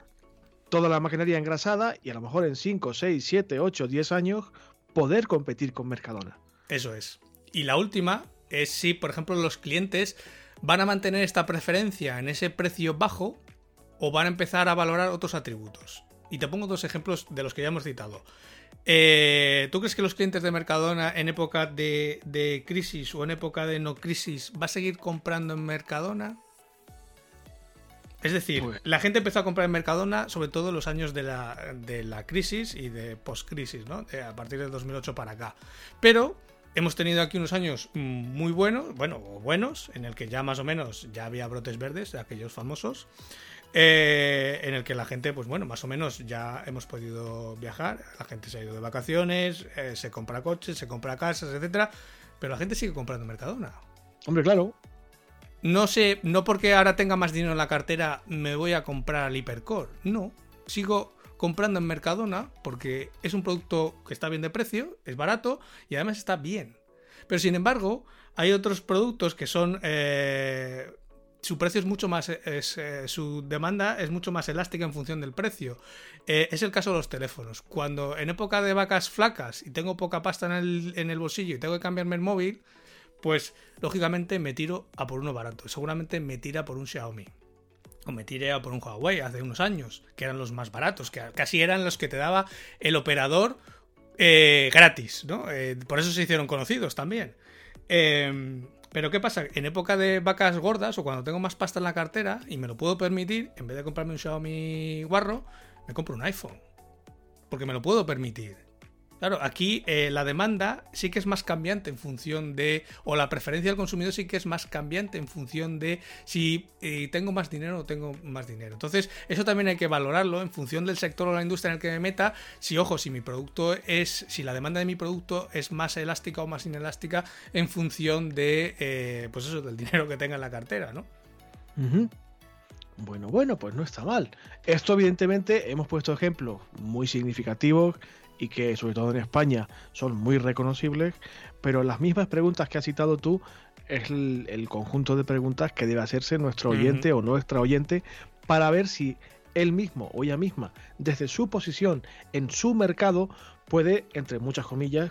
Toda la maquinaria engrasada y a lo mejor en 5, 6, 7, 8, 10 años poder competir con Mercadona.
Eso es. Y la última es si, por ejemplo, los clientes van a mantener esta preferencia en ese precio bajo o van a empezar a valorar otros atributos. Y te pongo dos ejemplos de los que ya hemos citado. Eh, ¿Tú crees que los clientes de Mercadona en época de, de, crisis o en época de no crisis va a seguir comprando en Mercadona? Es decir, pues la gente empezó a comprar en Mercadona sobre todo en los años de la, de la crisis y de post-crisis, ¿no? a partir de 2008 para acá. Pero hemos tenido aquí unos años muy buenos, bueno, buenos, en el que ya más o menos ya había brotes verdes, aquellos famosos. Eh, en el que la gente, pues bueno, más o menos ya hemos podido viajar, la gente se ha ido de vacaciones, eh, se compra coches, se compra casas, etcétera, pero la gente sigue comprando Mercadona.
Hombre, claro.
No sé, no porque ahora tenga más dinero en la cartera me voy a comprar al Hipercore. No, sigo comprando en Mercadona porque es un producto que está bien de precio, es barato y además está bien. Pero sin embargo, hay otros productos que son eh, su precio es mucho más, es, eh, su demanda es mucho más elástica en función del precio. Eh, es el caso de los teléfonos. Cuando en época de vacas flacas y tengo poca pasta en el, en el bolsillo y tengo que cambiarme el móvil, pues lógicamente me tiro a por uno barato. Seguramente me tira por un Xiaomi. O por un Huawei hace unos años, que eran los más baratos, que casi eran los que te daba el operador eh, gratis, ¿no? por eso se hicieron conocidos también. Pero ¿qué pasa? En época de vacas gordas o cuando tengo más pasta en la cartera y me lo puedo permitir, en vez de comprarme un Xiaomi guarro, me compro un iPhone. Porque me lo puedo permitir. Claro, aquí eh, la demanda sí que es más cambiante en función de, o la preferencia del consumidor sí que es más cambiante en función de si eh, tengo más dinero o tengo más dinero. Entonces, eso también hay que valorarlo en función del sector o la industria en el que me meta. Si, ojo, si mi producto es, si la demanda de mi producto es más elástica o más inelástica en función de, eh, pues eso, del dinero que tenga en la cartera, ¿no?
Bueno, bueno, pues no está mal. Esto, evidentemente, hemos puesto ejemplos muy significativos y que sobre todo en España son muy reconocibles, pero las mismas preguntas que has citado tú es el, conjunto de preguntas que debe hacerse nuestro oyente o nuestra oyente para ver si él mismo o ella misma, desde su posición en su mercado, puede, entre muchas comillas,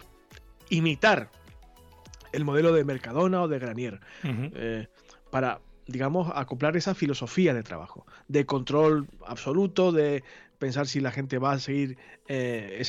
imitar el modelo de Mercadona o de Granier. Eh, para, digamos, acoplar esa filosofía de trabajo, de control absoluto, de pensar si la gente va a seguir eh,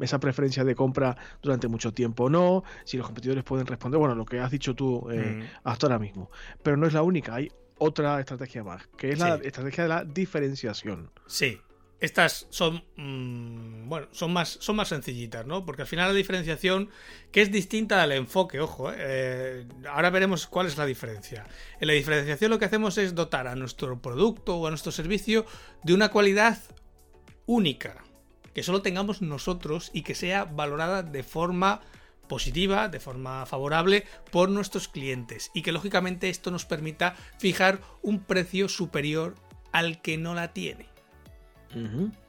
esa preferencia de compra durante mucho tiempo o no, si los competidores pueden responder, bueno, lo que has dicho tú eh, mm. hasta ahora mismo. Pero no es la única, hay otra estrategia más, que es la estrategia de la diferenciación.
Sí, estas son mm, bueno son más son más sencillitas no porque al final la diferenciación que es distinta al enfoque ojo eh, ahora veremos cuál es la diferencia. En la diferenciación lo que hacemos es dotar a nuestro producto o a nuestro servicio de una cualidad única que solo tengamos nosotros y que sea valorada de forma positiva, de forma favorable por nuestros clientes y que lógicamente esto nos permita fijar un precio superior al que no la tiene.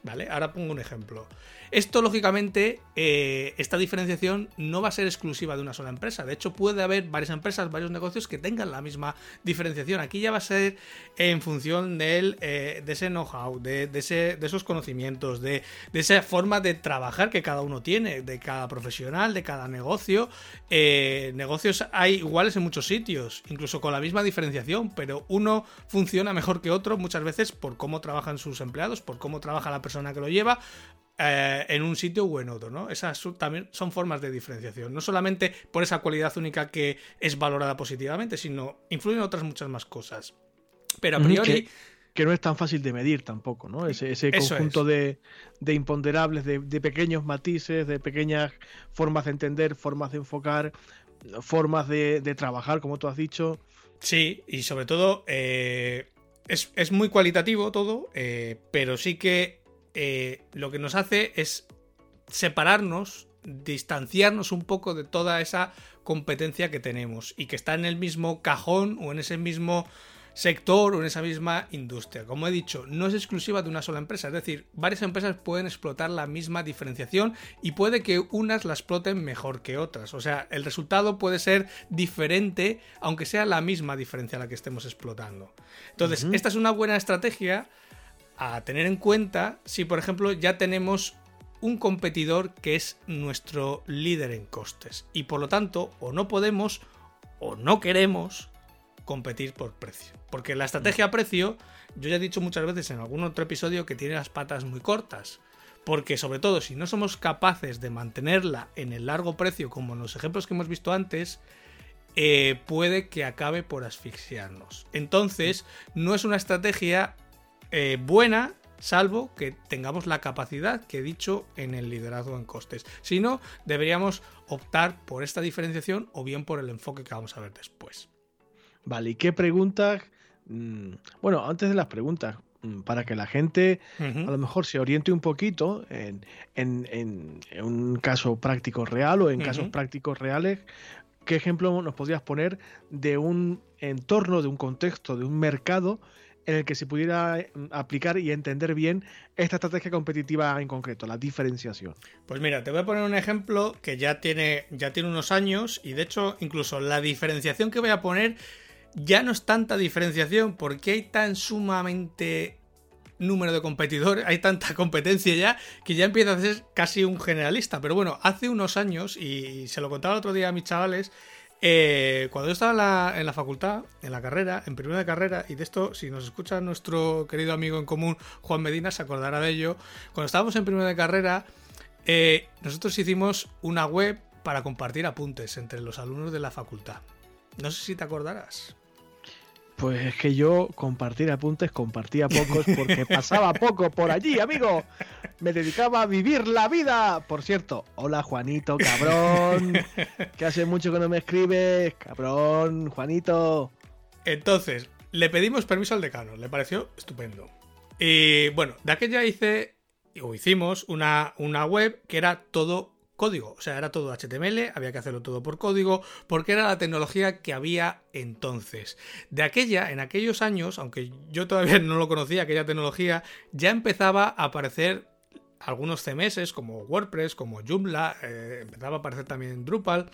¿Vale? Ahora pongo un ejemplo. Esto, lógicamente, eh, esta diferenciación no va a ser exclusiva de una sola empresa. De hecho, puede haber varias empresas, varios negocios que tengan la misma diferenciación. Aquí ya va a ser en función del, eh, de ese know-how, de, esos conocimientos, de, esa forma de trabajar que cada uno tiene, de cada profesional, de cada negocio. Eh, negocios hay iguales en muchos sitios, incluso con la misma diferenciación, pero uno funciona mejor que otro muchas veces por cómo trabajan sus empleados, por cómo trabaja la persona que lo lleva, eh, en un sitio o en otro, ¿no? Esas también son formas de diferenciación, no solamente por esa cualidad única que es valorada positivamente, sino influyen otras muchas más cosas. Pero a priori...
Que, no es tan fácil de medir tampoco, ¿no? Ese, conjunto de, imponderables, de, pequeños matices, de pequeñas formas de entender, formas de enfocar, formas de, trabajar, como tú has dicho.
Sí, y sobre todo eh, es, muy cualitativo todo, eh, pero sí que eh, lo que nos hace es separarnos, distanciarnos un poco de toda esa competencia que tenemos y que está en el mismo cajón o en ese mismo sector o en esa misma industria. Como he dicho, no es exclusiva de una sola empresa, es decir, varias empresas pueden explotar la misma diferenciación y puede que unas la exploten mejor que otras. O sea, el resultado puede ser diferente aunque sea la misma diferencia la que estemos explotando. Entonces, esta es una buena estrategia a tener en cuenta si, por ejemplo, ya tenemos un competidor que es nuestro líder en costes y por lo tanto o no podemos o no queremos competir por precio. Porque la estrategia precio, yo ya he dicho muchas veces en algún otro episodio que tiene las patas muy cortas. Porque sobre todo si no somos capaces de mantenerla en el largo precio, como en los ejemplos que hemos visto antes, eh, puede que acabe por asfixiarnos. Entonces, no es una estrategia eh, buena, salvo que tengamos la capacidad que he dicho en el liderazgo en costes. Si no, deberíamos optar por esta diferenciación o bien por el enfoque que vamos a ver después.
Vale, ¿y qué preguntas? Mm, bueno, antes de las preguntas, mm, para que la gente a lo mejor se oriente un poquito en, un caso práctico real o en casos prácticos reales, ¿qué ejemplo nos podrías poner de un entorno, de un contexto, de un mercado en el que se pudiera mm, aplicar y entender bien esta estrategia competitiva en concreto, la diferenciación.
Pues mira, te voy a poner un ejemplo que ya tiene, ya tiene unos años y de hecho incluso la diferenciación que voy a poner ya no es tanta diferenciación porque hay tan sumamente número de competidores, hay tanta competencia ya que ya empieza a ser casi un generalista. Pero bueno, hace unos años, y se lo contaba el otro día a mis chavales, eh, cuando yo estaba en la, facultad, en la carrera, en primera de carrera, y de esto, si nos escucha nuestro querido amigo en común, Juan Medina, se acordará de ello. Cuando estábamos en primera de carrera, eh, nosotros hicimos una web para compartir apuntes entre los alumnos de la facultad. No sé si te acordarás.
Pues es que yo compartir apuntes compartía pocos porque pasaba poco por allí, amigo. Me dedicaba a vivir la vida. Por cierto, hola Juanito, cabrón. Que hace mucho que no me escribes, cabrón, Juanito.
Entonces, le pedimos permiso al decano, le pareció estupendo. Y bueno, de aquella hice o hicimos una, una web que era todo código. O sea, era todo HTML, había que hacerlo todo por código, porque era la tecnología que había entonces. De aquella, en aquellos años, aunque yo todavía no lo conocía, aquella tecnología, ya empezaba a aparecer algunos CMS como WordPress, como Joomla, eh, empezaba a aparecer también Drupal.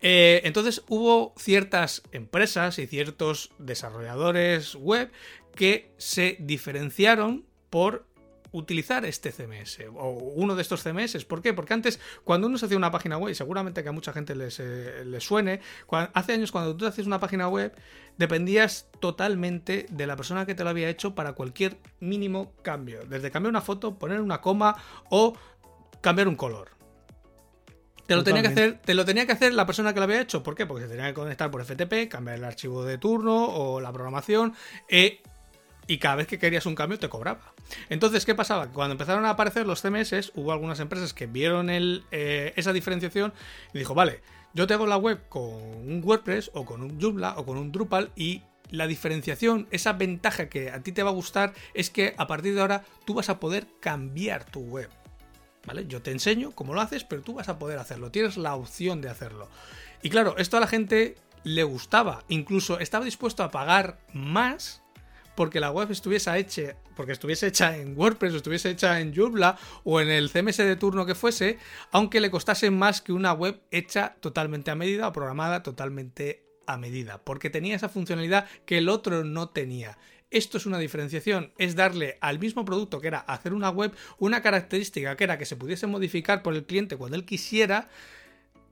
Eh, entonces hubo ciertas empresas y ciertos desarrolladores web que se diferenciaron por utilizar este CMS o uno de estos CMS. ¿Por qué? Porque antes, cuando uno se hacía una página web, y seguramente que a mucha gente les, eh, suene, hace años cuando tú haces una página web, dependías totalmente de la persona que te lo había hecho para cualquier mínimo cambio. Desde cambiar una foto, poner una coma o cambiar un color. Te lo, tenía que hacer, te lo tenía que hacer la persona que lo había hecho. ¿Por qué? Porque se tenía que conectar por FTP, cambiar el archivo de turno o la programación. Eh, y cada vez que querías un cambio te cobraba. Entonces, ¿qué pasaba? Cuando empezaron a aparecer los CMS, hubo algunas empresas que vieron eh, esa diferenciación y dijo, vale, yo te hago la web con un WordPress o con un Joomla o con un Drupal y la diferenciación, esa ventaja que a ti te va a gustar es que a partir de ahora tú vas a poder cambiar tu web. ¿Vale? Yo te enseño cómo lo haces, pero tú vas a poder hacerlo. Tienes la opción de hacerlo. Y claro, esto a la gente le gustaba. Incluso estaba dispuesto a pagar más porque la web estuviese hecha, porque estuviese hecha en WordPress o estuviese hecha en Joomla o en el CMS de turno que fuese, aunque le costase más que una web hecha totalmente a medida o programada totalmente a medida, porque tenía esa funcionalidad que el otro no tenía. Esto es una diferenciación, es darle al mismo producto que era hacer una web una característica que era que se pudiese modificar por el cliente cuando él quisiera,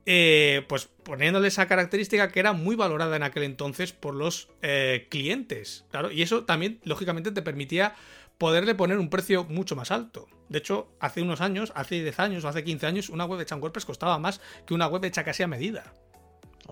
eh, pues poniéndole esa característica que era muy valorada en aquel entonces por los eh, clientes. Claro, y eso también, lógicamente, te permitía poderle poner un precio mucho más alto. De hecho, hace unos años, hace 10 años o hace 15 años, una web hecha en WordPress costaba más que una web hecha casi a medida.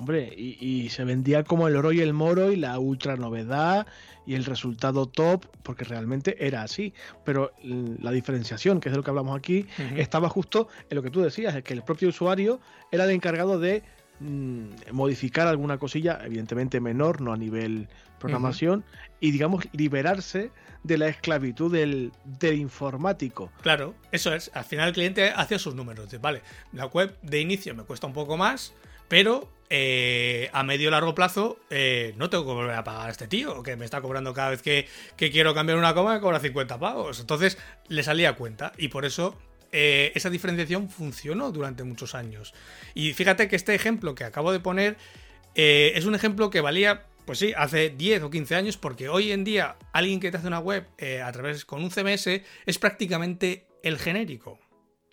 Hombre, y, se vendía como el oro y el moro y la ultra novedad y el resultado top, porque realmente era así. Pero la diferenciación, que es de lo que hablamos aquí, estaba justo en lo que tú decías, es que el propio usuario era el encargado de mm, modificar alguna cosilla, evidentemente menor, no a nivel programación, y digamos liberarse de la esclavitud del, del, informático.
Claro, eso es. Al final el cliente hacía sus números. De, vale, la web de inicio me cuesta un poco más, pero eh, a medio largo plazo eh, no tengo que volver a pagar a este tío, que me está cobrando cada vez que, quiero cambiar una coma, me cobra 50 pavos. Entonces le salía a cuenta y por eso eh, esa diferenciación funcionó durante muchos años. Y fíjate que este ejemplo que acabo de poner es un ejemplo que valía, pues sí, hace 10 o 15 años, porque hoy en día alguien que te hace una web a través con un CMS es prácticamente el genérico.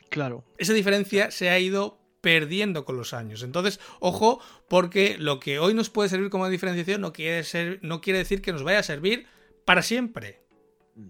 Claro.
Esa diferencia se ha ido perdiendo con los años. Entonces, ojo, porque lo que hoy nos puede servir como diferenciación no quiere, ser, no quiere decir que nos vaya a servir para siempre.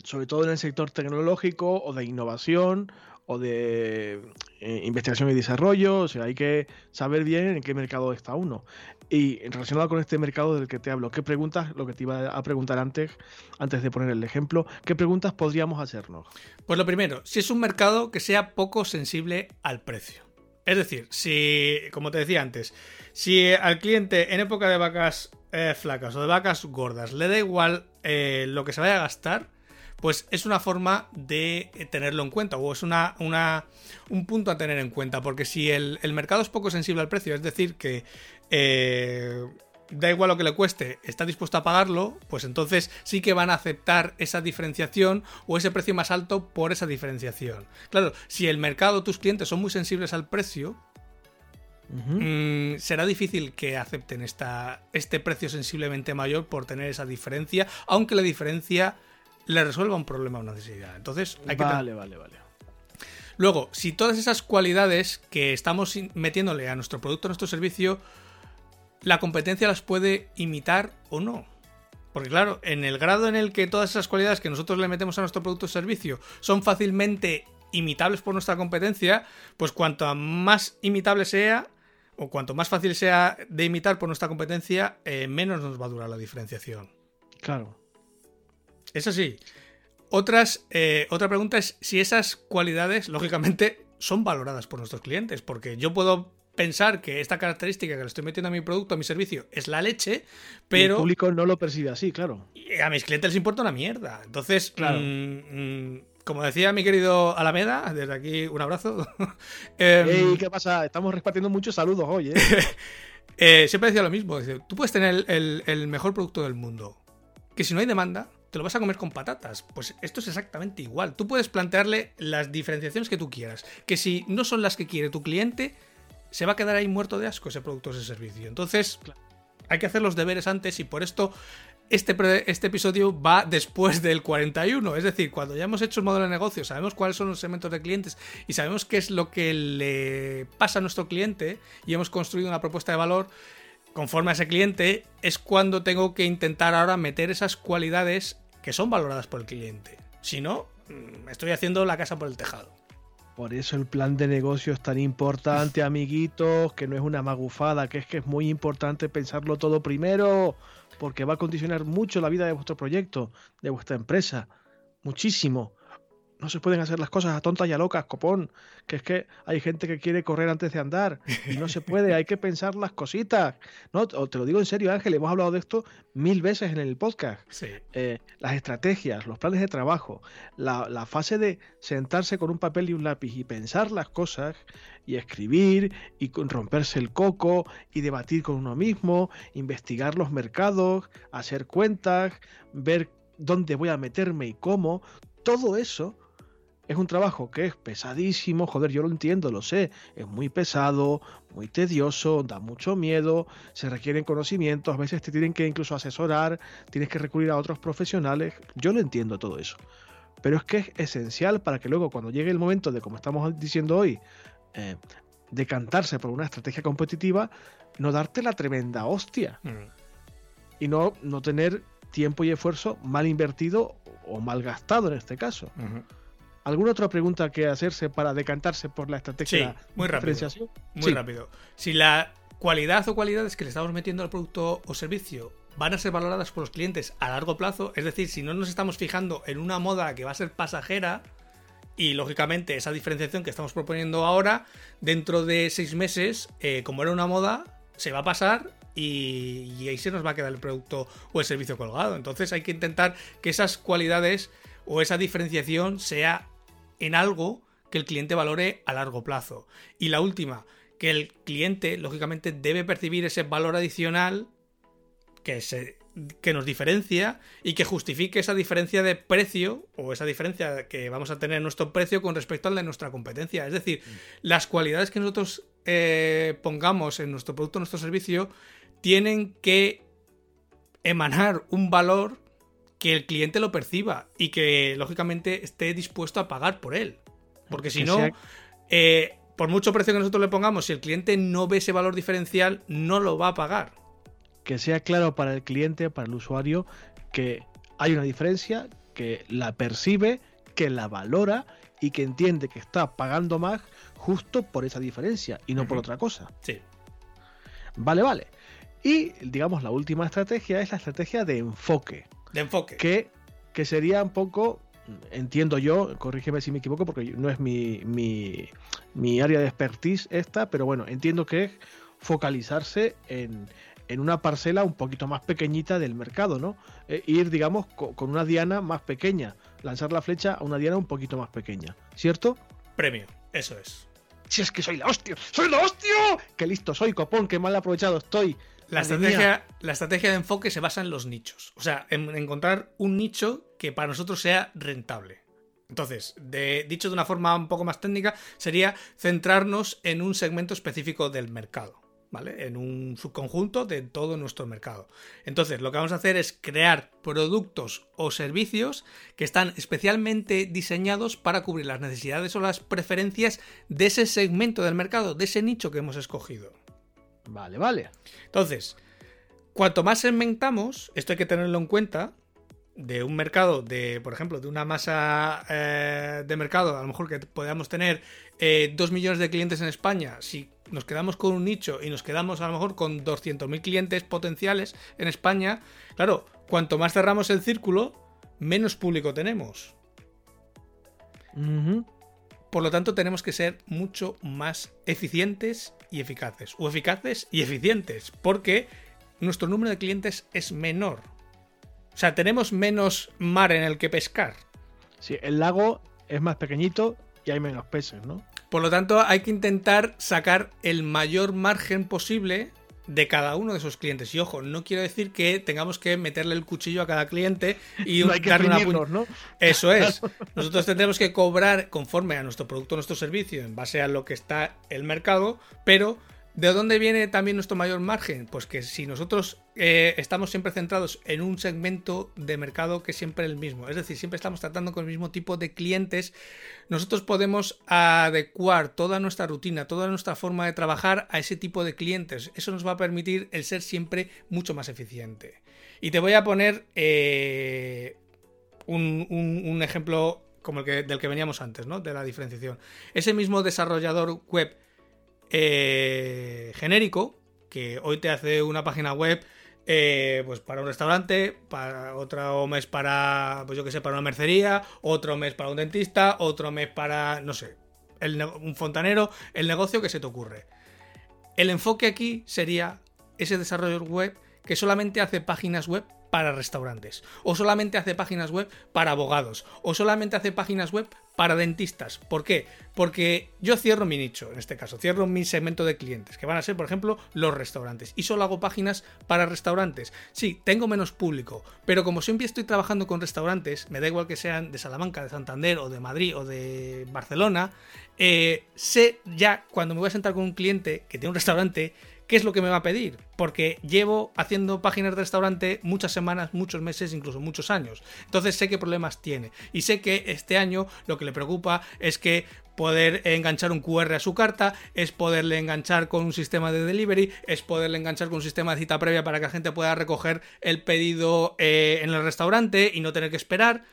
Sobre todo en el sector tecnológico o de innovación o de eh, investigación y desarrollo, o sea, hay que saber bien en qué mercado está uno. Y relacionado con este mercado del que te hablo, ¿qué preguntas, lo que te iba a preguntar antes, antes de poner el ejemplo, qué preguntas podríamos hacernos?
Pues lo primero, si es un mercado que sea poco sensible al precio. Es decir, si, como te decía antes, si al cliente en época de vacas eh, flacas o de vacas gordas le da igual eh, lo que se vaya a gastar, pues es una forma de tenerlo en cuenta o es una, un punto a tener en cuenta, porque si el, mercado es poco sensible al precio, es decir, que eh, da igual lo que le cueste, está dispuesto a pagarlo, pues entonces sí que van a aceptar esa diferenciación o ese precio más alto por esa diferenciación. Claro, si el mercado, tus clientes son muy sensibles al precio, mm, será difícil que acepten esta, este precio sensiblemente mayor por tener esa diferencia, aunque la diferencia le resuelva un problema o una necesidad. Entonces, hay que.
Vale, vale, vale.
Luego, si todas esas cualidades que estamos metiéndole a nuestro producto, a nuestro servicio, la competencia las puede imitar o no. Porque claro, en el grado en el que todas esas cualidades que nosotros le metemos a nuestro producto o servicio son fácilmente imitables por nuestra competencia, pues cuanto más imitable sea, o cuanto más fácil sea de imitar por nuestra competencia, eh, menos nos va a durar la diferenciación.
Claro.
Eso sí. Otras, eh, otra pregunta es si esas cualidades, lógicamente, son valoradas por nuestros clientes. Porque yo puedo pensar que esta característica que le estoy metiendo a mi producto, a mi servicio, es la leche, pero...
el público no lo percibe así, claro.
a mis clientes les importa una mierda. Entonces, claro. Mm, mm, como decía mi querido Alameda, desde aquí un abrazo.
eh, ¿Qué pasa? Estamos repartiendo muchos saludos hoy, ¿eh?
eh siempre decía lo mismo. Tú puedes tener el mejor producto del mundo, que si no hay demanda, te lo vas a comer con patatas. Pues esto es exactamente igual. Tú puedes plantearle las diferenciaciones que tú quieras. Que si no son las que quiere tu cliente, se va a quedar ahí muerto de asco ese producto o ese servicio. Entonces, hay que hacer los deberes antes y por esto este, este episodio va después del 41. Es decir, cuando ya hemos hecho el modelo de negocio, sabemos cuáles son los segmentos de clientes y sabemos qué es lo que le pasa a nuestro cliente y hemos construido una propuesta de valor conforme a ese cliente, es cuando tengo que intentar ahora meter esas cualidades que son valoradas por el cliente. Si no, mm, estoy haciendo la casa por el tejado.
Por eso el plan de negocio es tan importante, amiguitos, que no es una magufada, que es que es muy importante pensarlo todo primero, porque va a condicionar mucho la vida de vuestro proyecto, de vuestra empresa. Muchísimo no se pueden hacer las cosas a tontas y a locas, copón. Que es que hay gente que quiere correr antes de andar y no se puede, hay que pensar las cositas. No, te lo digo en serio, Ángel, hemos hablado de esto mil veces en el podcast. Eh, las estrategias, los planes de trabajo, la, la, fase de sentarse con un papel y un lápiz y pensar las cosas y escribir y romperse el coco y debatir con uno mismo, investigar los mercados, hacer cuentas, ver dónde voy a meterme y cómo. Todo eso es un trabajo que es pesadísimo, joder, yo lo entiendo, lo sé, es muy pesado, muy tedioso, da mucho miedo, se requieren conocimientos, a veces te tienen que incluso asesorar, tienes que recurrir a otros profesionales, yo lo entiendo todo eso. Pero es que es esencial para que luego cuando llegue el momento de, como estamos diciendo hoy, eh, decantarse por una estrategia competitiva, no darte la tremenda hostia. Mm. Y no, no tener tiempo y esfuerzo mal invertido o mal gastado en este caso. ¿Alguna otra pregunta que hacerse para decantarse por la estrategia
sí, muy rápido, Muy rápido. Si la cualidad o cualidades que le estamos metiendo al producto o servicio van a ser valoradas por los clientes a largo plazo, es decir, si no nos estamos fijando en una moda que va a ser pasajera, y lógicamente esa diferenciación que estamos proponiendo ahora, dentro de seis meses, eh, como era una moda, se va a pasar y, y, ahí se nos va a quedar el producto o el servicio colgado. Entonces hay que intentar que esas cualidades o esa diferenciación sea en algo que el cliente valore a largo plazo. Y la última, que el cliente, lógicamente, debe percibir ese valor adicional que, se, que nos diferencia y que justifique esa diferencia de precio o esa diferencia que vamos a tener en nuestro precio con respecto al de nuestra competencia. Es decir, las cualidades que nosotros eh, pongamos en nuestro producto, en nuestro servicio, tienen que emanar un valor que el cliente lo perciba y que lógicamente esté dispuesto a pagar por él. Porque si no, eh, por mucho precio que nosotros le pongamos, si el cliente no ve ese valor diferencial, no lo va a pagar.
Que sea claro para el cliente, para el usuario, que hay una diferencia, que la percibe, que la valora y que entiende que está pagando más justo por esa diferencia y no por otra cosa.
Sí.
Vale, vale. Y digamos, la última estrategia es la estrategia de enfoque.
De enfoque.
Que, que sería un poco, entiendo yo, corrígeme si me equivoco porque no es mi, mi, mi área de expertise esta, pero bueno, entiendo que es focalizarse en, en una parcela un poquito más pequeñita del mercado, ¿no? Eh, ir, digamos, con una diana más pequeña, lanzar la flecha a una diana un poquito más pequeña, ¿cierto?
Premio, eso es.
Si es que soy la hostia, soy la hostia, qué listo soy, copón, qué mal aprovechado estoy.
La estrategia, la estrategia, de enfoque se basa en los nichos, o sea, en encontrar un nicho que para nosotros sea rentable. Entonces, de, dicho de una forma un poco más técnica, sería centrarnos en un segmento específico del mercado. ¿vale? En un subconjunto de todo nuestro mercado. Entonces, lo que vamos a hacer es crear productos o servicios que están especialmente diseñados para cubrir las necesidades o las preferencias de ese segmento del mercado, de ese nicho que hemos escogido.
Vale, vale.
Entonces, cuanto más segmentamos, esto hay que tenerlo en cuenta, de un mercado, de, por ejemplo, de una masa eh, de mercado, a lo mejor que podamos tener eh, 2 millones de clientes en España, si nos quedamos con un nicho y nos quedamos a lo mejor con 200.000 clientes potenciales en España, claro, cuanto más cerramos el círculo, menos público tenemos. Por lo tanto, tenemos que ser mucho más eficientes y eficaces. O eficaces y eficientes, porque nuestro número de clientes es menor. O sea, tenemos menos mar en el que pescar.
Sí, el lago es más pequeñito y hay menos peces, ¿no?
Por lo tanto, hay que intentar sacar el mayor margen posible de cada uno de esos clientes. Y ojo, no quiero decir que tengamos que meterle el cuchillo a cada cliente y
no hay que
darle
una ¿no?
Eso es. Nosotros tendremos que cobrar conforme a nuestro producto, nuestro servicio, en base a lo que está el mercado, pero ¿De dónde viene también nuestro mayor margen? Pues que si nosotros eh, estamos siempre centrados en un segmento de mercado que es siempre el mismo, es decir, siempre estamos tratando con el mismo tipo de clientes, nosotros podemos adecuar toda nuestra rutina, toda nuestra forma de trabajar a ese tipo de clientes. Eso nos va a permitir el ser siempre mucho más eficiente. Y te voy a poner eh, un, ejemplo como el que, del que veníamos antes, ¿no? De la diferenciación. Ese mismo desarrollador web eh, genérico, que hoy te hace una página web eh, pues para un restaurante, para otro mes para, pues yo que sé, para una mercería, otro mes para un dentista, otro mes para, no sé, un fontanero, el negocio que se te ocurre. El enfoque aquí sería ese desarrollo web que solamente hace páginas web para restaurantes, o solamente hace páginas web para abogados, o solamente hace páginas web para dentistas. ¿Por qué? Porque yo cierro mi nicho, en este caso, cierro mi segmento de clientes, que van a ser, por ejemplo, los restaurantes, y solo hago páginas para restaurantes. Sí, tengo menos público, pero como siempre estoy trabajando con restaurantes, me da igual que sean de Salamanca, de Santander, o de Madrid, o de Barcelona, eh, sé ya cuando me voy a sentar con un cliente que tiene un restaurante, ¿qué es lo que me va a pedir? Porque llevo haciendo páginas de restaurante muchas semanas, muchos meses, incluso muchos años. Entonces sé qué problemas tiene. Y sé que este año lo que le preocupa es que poder enganchar un QR a su carta, es poderle enganchar con un sistema de delivery, es poderle enganchar con un sistema de cita previa para que la gente pueda recoger el pedido eh, en el restaurante y no tener que esperar.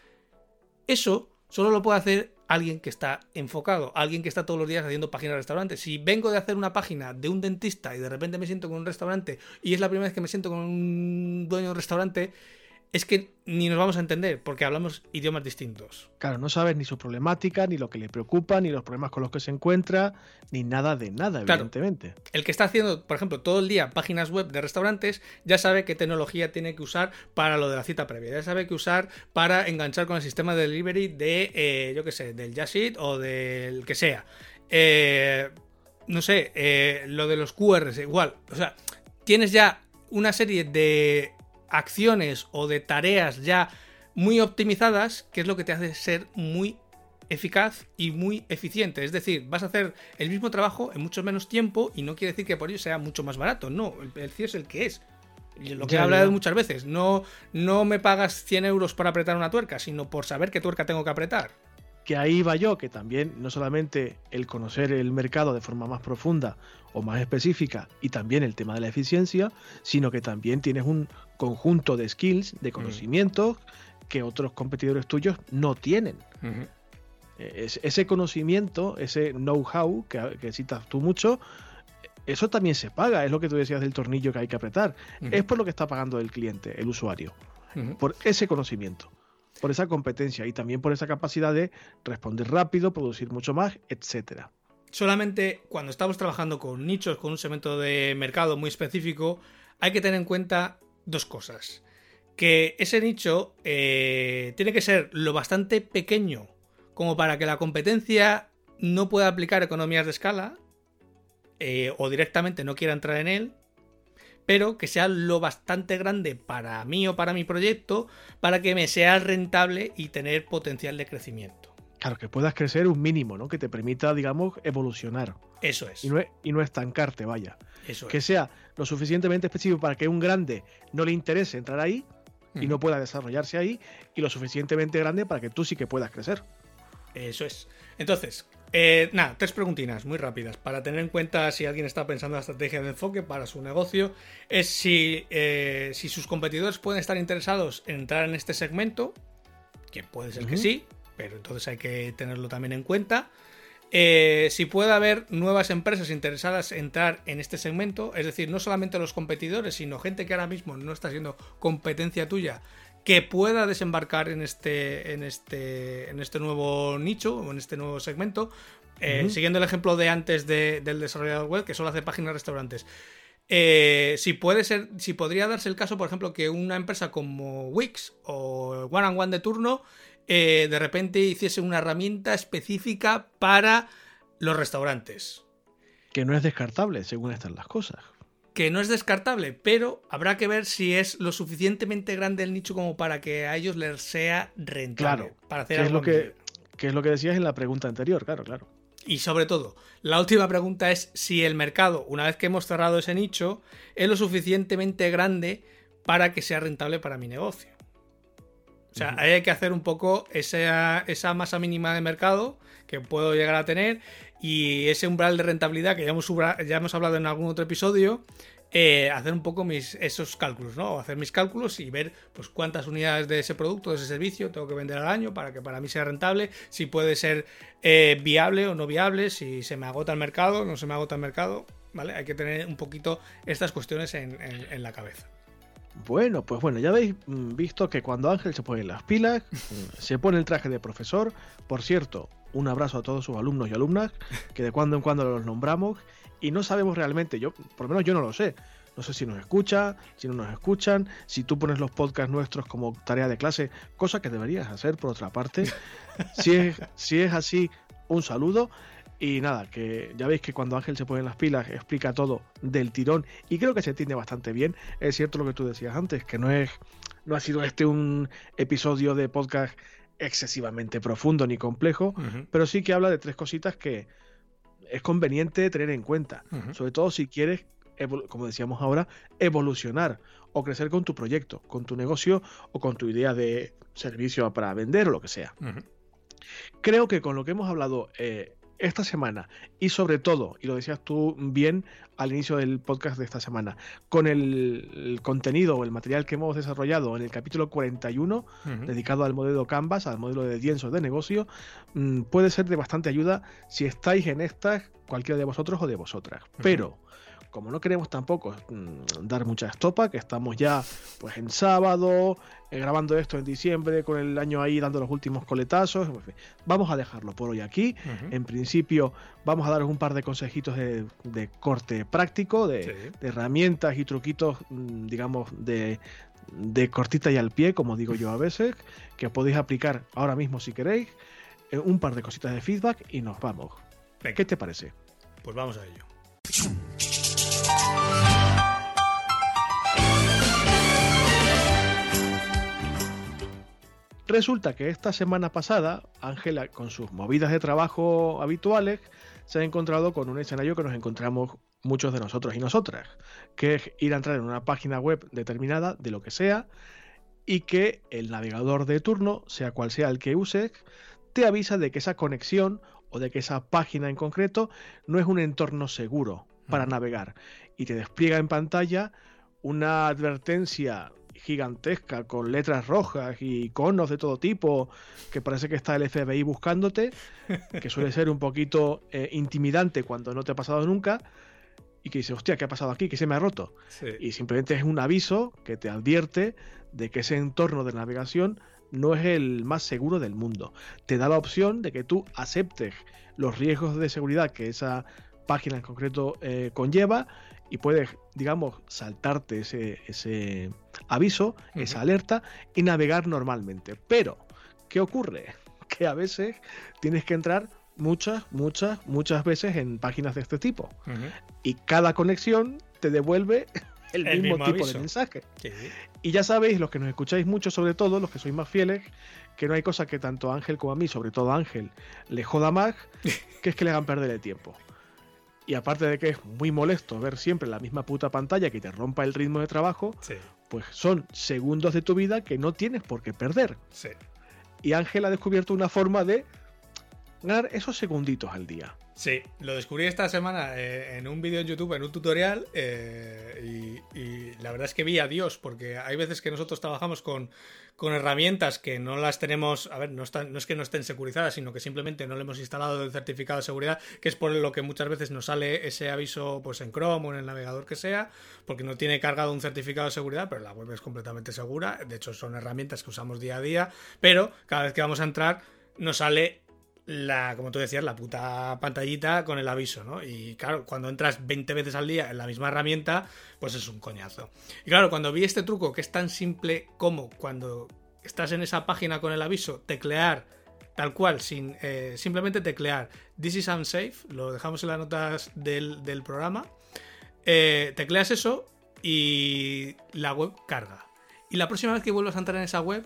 Eso solo lo puede hacer alguien que está enfocado, alguien que está todos los días haciendo páginas de restaurantes. Si vengo de hacer una página de un dentista y de repente me siento con un restaurante y es la primera vez que me siento con un dueño de un restaurante, es que ni nos vamos a entender porque hablamos idiomas distintos.
Claro, no sabes ni su problemática, ni lo que le preocupa, ni los problemas con los que se encuentra, ni nada de nada, evidentemente.
El que está haciendo, por ejemplo, todo el día páginas web de restaurantes, ya sabe qué tecnología tiene que usar para lo de la cita previa, ya sabe qué usar para enganchar con el sistema de delivery de, eh, yo qué sé, del Jasit o del que sea. Eh, no sé, eh, lo de los QRs, igual. O sea, tienes ya una serie de acciones o de tareas ya muy optimizadas, que es lo que te hace ser muy eficaz y muy eficiente. Es decir, vas a hacer el mismo trabajo en mucho menos tiempo y no quiere decir que por ello sea mucho más barato. No, el precio es el que es. Lo que he hablado muchas veces, no, no me pagas 100 euros para apretar una tuerca, sino por saber qué tuerca tengo que apretar.
Que ahí va yo, que también no solamente el conocer el mercado de forma más profunda o más específica y también el tema de la eficiencia, sino que también tienes un conjunto de skills, de conocimientos que otros competidores tuyos no tienen. ese conocimiento, ese know-how que, que citas tú mucho, eso también se paga, es lo que tú decías del tornillo que hay que apretar. Es por lo que está pagando el cliente, el usuario, por ese conocimiento, por esa competencia y también por esa capacidad de responder rápido, producir mucho más, etcétera.
Solamente cuando estamos trabajando con nichos, con un segmento de mercado muy específico, hay que tener en cuenta dos cosas. Que ese nicho eh, tiene que ser lo bastante pequeño como para que la competencia no pueda aplicar economías de escala eh, o directamente no quiera entrar en él, pero que sea lo bastante grande para mí o para mi proyecto para que me sea rentable y tener potencial de crecimiento.
Claro, que puedas crecer un mínimo, ¿no? Que te permita, digamos, evolucionar.
Eso es.
Y no, y no estancarte, vaya.
Eso
que sea lo suficientemente específico para que un grande no le interese entrar ahí y no pueda desarrollarse ahí, y lo suficientemente grande para que tú sí que puedas crecer.
Eso es. Entonces, eh, nada, tres preguntinas muy rápidas para tener en cuenta si alguien está pensando en la estrategia de enfoque para su negocio. Es si, eh, si sus competidores pueden estar interesados en entrar en este segmento, que puede ser que sí, pero entonces hay que tenerlo también en cuenta. Eh, si puede haber nuevas empresas interesadas en entrar en este segmento, es decir, no solamente los competidores, sino gente que ahora mismo no está siendo competencia tuya, que pueda desembarcar en este, en este, en este nuevo nicho o en este nuevo segmento. Eh, siguiendo el ejemplo de antes del desarrollador web, que solo hace páginas de restaurantes. Eh, si puede ser, si podría darse el caso, por ejemplo, que una empresa como Wix o One and One de turno eh, de repente hiciese una herramienta específica para los restaurantes.
Que no es descartable, según están las cosas
que no es descartable, pero habrá que ver si es lo suficientemente grande el nicho como para que a ellos les sea rentable.
Claro,
para
hacer es lo que, es lo que decías en la pregunta anterior, claro, claro.
Y sobre todo, la última pregunta es si el mercado, una vez que hemos cerrado ese nicho, es lo suficientemente grande para que sea rentable para mi negocio. O sea, hay que hacer un poco esa, esa masa mínima de mercado que puedo llegar a tener y ese umbral de rentabilidad que ya hemos, ya hemos hablado en algún otro episodio, eh, hacer un poco mis, esos cálculos, ¿no? Hacer mis cálculos y ver pues cuántas unidades de ese producto, de ese servicio tengo que vender al año para que para mí sea rentable, si puede ser eh, viable o no viable, si se me agota el mercado, no se me agota el mercado, ¿vale? Hay que tener un poquito estas cuestiones en, la cabeza.
Bueno, pues bueno, ya habéis mm, visto que cuando Ángel se pone las pilas, se pone el traje de profesor, por cierto, un abrazo a todos sus alumnos y alumnas, que de cuando en cuando los nombramos y no sabemos realmente, yo, por lo menos yo no lo sé. No sé si nos escucha, si no nos escuchan, si tú pones los podcasts nuestros como tarea de clase, cosa que deberías hacer por otra parte. Si es, si es así, un saludo. Y nada, que ya veis que cuando Ángel se pone en las pilas explica todo del tirón y creo que se entiende bastante bien. Es cierto lo que tú decías antes, que no es no ha sido este un episodio de podcast excesivamente profundo ni complejo, pero sí que habla de tres cositas que es conveniente tener en cuenta, sobre todo si quieres, como decíamos ahora, evolucionar o crecer con tu proyecto, con tu negocio o con tu idea de servicio para vender o lo que sea. Creo que con lo que hemos hablado eh, esta semana. Y sobre todo, y lo decías tú bien al inicio del podcast de esta semana, con el, contenido o el material que hemos desarrollado en el capítulo 41, dedicado al modelo Canvas, al modelo de lienzos de negocio, mm, puede ser de bastante ayuda si estáis en estas, cualquiera de vosotros o de vosotras. Pero como no queremos tampoco mm, dar mucha estopa, que estamos ya pues en sábado, eh, grabando esto en diciembre, con el año ahí dando los últimos coletazos, vamos a dejarlo por hoy aquí. En principio vamos a daros un par de consejitos de, corte práctico, de, herramientas y truquitos, mm, digamos, de, cortita y al pie, como digo yo a veces, que podéis aplicar ahora mismo si queréis. Eh, un par de cositas de feedback y nos vamos. ¿Qué te parece?
Pues vamos a ello.
Resulta que esta semana pasada, Ángela, con sus movidas de trabajo habituales, se ha encontrado con un escenario que nos encontramos muchos de nosotros y nosotras, que es ir a entrar en una página web determinada, de lo que sea, y que el navegador de turno, sea cual sea el que use, te avisa de que esa conexión o de que esa página en concreto no es un entorno seguro para navegar. Y te despliega en pantalla una advertencia gigantesca con letras rojas y iconos de todo tipo, que parece que está el FBI buscándote, que suele ser un poquito eh, intimidante cuando no te ha pasado nunca, y que dice, hostia, ¿qué ha pasado aquí? ¿Qué se me ha roto? Y simplemente es un aviso que te advierte de que ese entorno de navegación no es el más seguro del mundo. Te da la opción de que tú aceptes los riesgos de seguridad que esa página en concreto eh, conlleva y puedes, digamos, saltarte ese, ese aviso, esa alerta y navegar normalmente. Pero, ¿qué ocurre? Que a veces tienes que entrar muchas, muchas, muchas veces en páginas de este tipo. Y cada conexión te devuelve el, mismo, tipo de mensaje. Y ya sabéis, los que nos escucháis mucho, sobre todo, los que sois más fieles, que no hay cosa que tanto Ángel como a mí, sobre todo a Ángel, le joda más, que es que le hagan perder el tiempo. Y aparte de que es muy molesto ver siempre la misma puta pantalla que te rompa el ritmo de trabajo, pues son segundos de tu vida que no tienes por qué perder. Y Ángel ha descubierto una forma de esos segunditos al día.
Sí, lo descubrí esta semana eh, en un vídeo en YouTube, en un tutorial, eh, y, la verdad es que vi a Dios, porque hay veces que nosotros trabajamos con, herramientas que no las tenemos, a ver, no es que no estén securizadas, sino que simplemente no le hemos instalado el certificado de seguridad, que es por lo que muchas veces nos sale ese aviso pues en Chrome o en el navegador que sea, porque no tiene cargado un certificado de seguridad, pero la web es completamente segura, de hecho son herramientas que usamos día a día, pero cada vez que vamos a entrar nos sale la, como tú decías, la puta pantallita con el aviso, ¿no? Y claro, cuando entras 20 veces al día en la misma herramienta, pues es un coñazo. Y claro, cuando vi este truco que es tan simple como cuando estás en esa página con el aviso, teclear tal cual, sin eh, simplemente teclear This is unsafe, lo dejamos en las notas del, programa, eh, tecleas eso y la web carga. Y la próxima vez que vuelvas a entrar en esa web,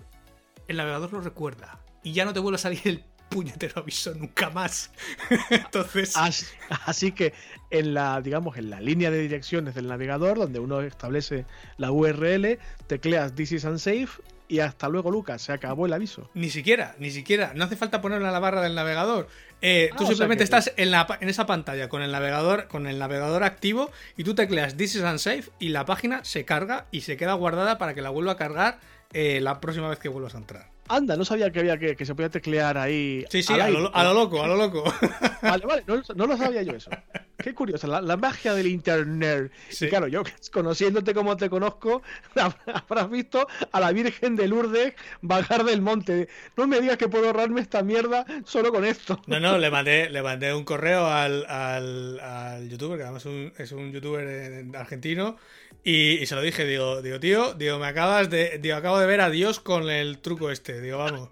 el navegador lo recuerda. Y ya no te vuelve a salir el puñetero aviso nunca más. Entonces.
Así, que en la, digamos, en la línea de direcciones del navegador, donde uno establece la URL, tecleas This is unsafe y hasta luego, Lucas, se acabó el aviso.
Ni siquiera, ni siquiera. No hace falta ponerlo en la barra del navegador. Eh, tú ah, simplemente estás en, la, en esa pantalla con el navegador, con el navegador activo, y tú tecleas This is unsafe y la página se carga y se queda guardada para que la vuelva a cargar eh, la próxima vez que vuelvas a entrar.
Anda, no sabía que había que, que se podía teclear ahí.
Sí, sí, a lo, loco, a lo loco.
Vale, vale, no, lo sabía yo eso. Qué curioso, la, magia del internet. Y claro, yo conociéndote como te conozco, habrás visto a la Virgen de Lourdes bajar del monte. No me digas que puedo ahorrarme esta mierda solo con esto.
No, no, le mandé, le mandé un correo al, al, al youtuber, que además es un, es un youtuber argentino, y, se lo dije, digo, digo, tío, digo, me acabas de. Digo, acabo de ver a Dios con el truco este. Digo, vamos.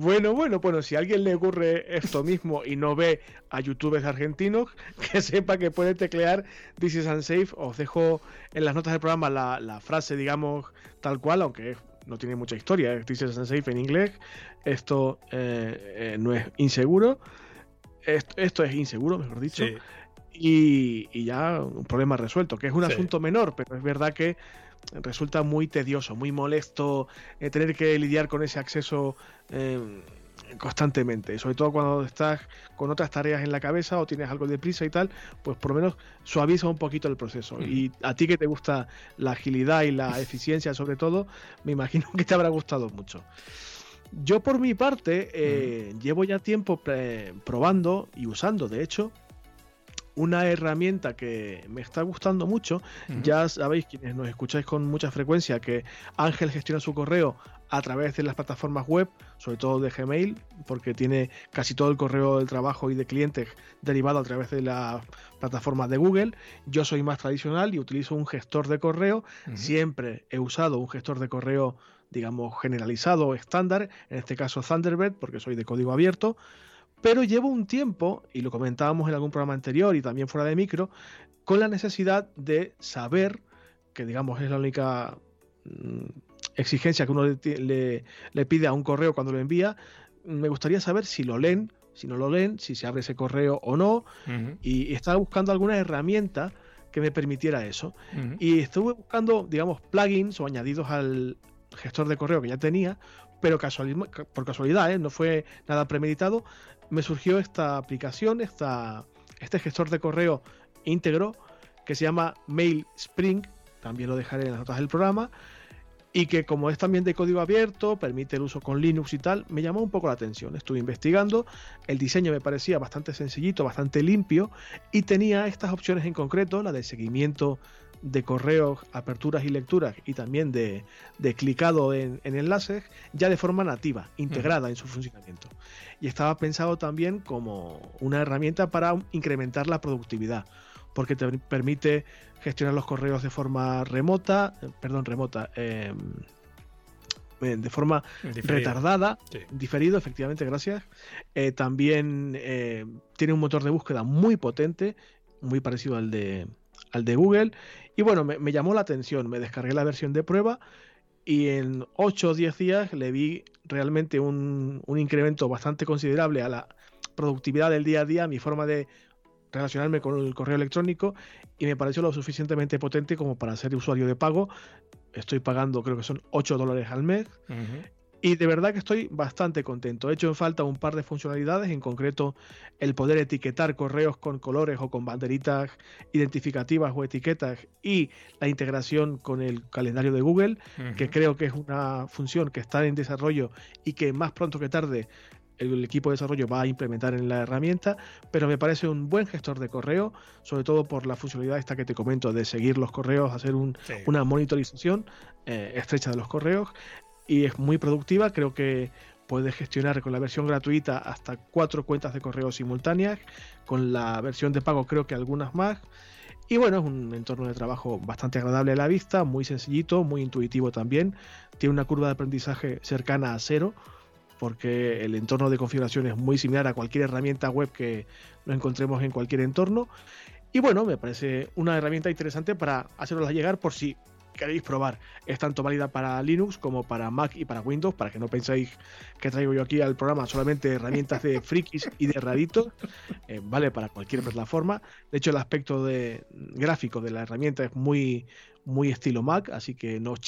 Bueno, bueno, bueno, si a alguien le ocurre esto mismo y no ve a youtubers argentinos, que sepa que puede teclear This is unsafe. Os dejo en las notas del programa la, frase, digamos, tal cual, aunque no tiene mucha historia. This is unsafe en inglés. Esto eh, eh, no es inseguro. Esto, es inseguro, mejor dicho. Y, ya un problema resuelto, que es un asunto menor, pero es verdad que resulta muy tedioso, muy molesto eh, tener que lidiar con ese acceso eh, constantemente, sobre todo cuando estás con otras tareas en la cabeza o tienes algo de prisa y tal, pues por lo menos suaviza un poquito el proceso. Y a ti que te gusta la agilidad y la eficiencia sobre todo, me imagino que te habrá gustado mucho. Yo por mi parte eh, llevo ya tiempo probando y usando, de hecho, una herramienta que me está gustando mucho. Ya sabéis, quienes nos escucháis con mucha frecuencia, que Ángel gestiona su correo a través de las plataformas web, sobre todo de Gmail, porque tiene casi todo el correo del trabajo y de clientes derivado a través de la plataforma de Google. Yo soy más tradicional y utilizo un gestor de correo. Siempre he usado un gestor de correo digamos generalizado estándar, en este caso Thunderbird, porque soy de código abierto, pero llevo un tiempo, y lo comentábamos en algún programa anterior y también fuera de micro, con la necesidad de saber, que digamos es la única mm, exigencia que uno le, pide a un correo cuando lo envía, me gustaría saber si lo leen, si no lo leen, si se abre ese correo o no, y estaba buscando alguna herramienta que me permitiera eso. Y estuve buscando, digamos, plugins o añadidos al gestor de correo que ya tenía, pero por casualidad, ¿eh? no fue nada premeditado, me surgió esta aplicación, esta, este gestor de correo íntegro que se llama Mail Spring, también lo dejaré en las notas del programa, y que como es también de código abierto, permite el uso con Linux y tal, me llamó un poco la atención. Estuve investigando, el diseño me parecía bastante sencillito, bastante limpio, y tenía estas opciones en concreto, la de seguimiento de correos, aperturas y lecturas y también de, clicado en, enlaces ya de forma nativa, integrada en su funcionamiento. Y estaba pensado también como una herramienta para incrementar la productividad, porque te permite gestionar los correos de forma remota, eh, perdón, remota, em, eh, de forma retardada, diferido, efectivamente, gracias. Eh, también tiene un motor de búsqueda muy potente, muy parecido al de, al de Google. Y bueno, me, llamó la atención, me descargué la versión de prueba y en 8 o 10 días le vi realmente un, un incremento bastante considerable a la productividad del día a día, mi forma de relacionarme con el correo electrónico y me pareció lo suficientemente potente como para ser usuario de pago. Estoy pagando, creo que son 8 dólares al mes. Y de verdad que estoy bastante contento. He hecho en falta un par de funcionalidades, en concreto el poder etiquetar correos con colores o con banderitas identificativas o etiquetas y la integración con el calendario de Google, que creo que es una función que está en desarrollo y que más pronto que tarde el equipo de desarrollo va a implementar en la herramienta, pero me parece un buen gestor de correo, sobre todo por la funcionalidad esta que te comento de seguir los correos, hacer una monitorización eh, estrecha de los correos y es muy productiva, creo que puedes gestionar con la versión gratuita hasta cuatro cuentas de correo simultáneas, con la versión de pago creo que algunas más. Y bueno, es un entorno de trabajo bastante agradable a la vista, muy sencillito, muy intuitivo también. Tiene una curva de aprendizaje cercana a cero, porque el entorno de configuración es muy similar a cualquier herramienta web que nos encontremos en cualquier entorno. Y bueno, me parece una herramienta interesante para hacerosla llegar por si queréis probar. Es tanto válida para Linux como para Mac y para Windows, para que no penséis que traigo yo aquí al programa solamente herramientas de frikis y de raritos. Eh, vale para cualquier plataforma. De hecho, el aspecto de, gráfico de la herramienta es muy, muy estilo Mac, así que no os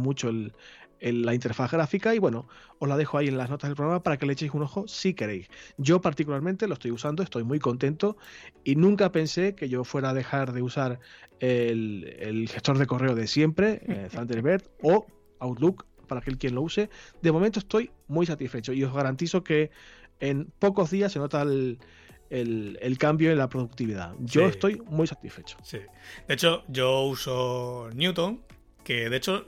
mucho el, la interfaz gráfica y bueno, os la dejo ahí en las notas del programa para que le echéis un ojo si queréis. Yo particularmente lo estoy usando, estoy muy contento y nunca pensé que yo fuera a dejar de usar el, gestor de correo de siempre, eh, Thunderbird o Outlook para aquel quien lo use. De momento estoy muy satisfecho y os garantizo que en pocos días se nota el, cambio en la productividad. Yo estoy muy satisfecho.
Sí. De hecho, yo uso Newton que de hecho,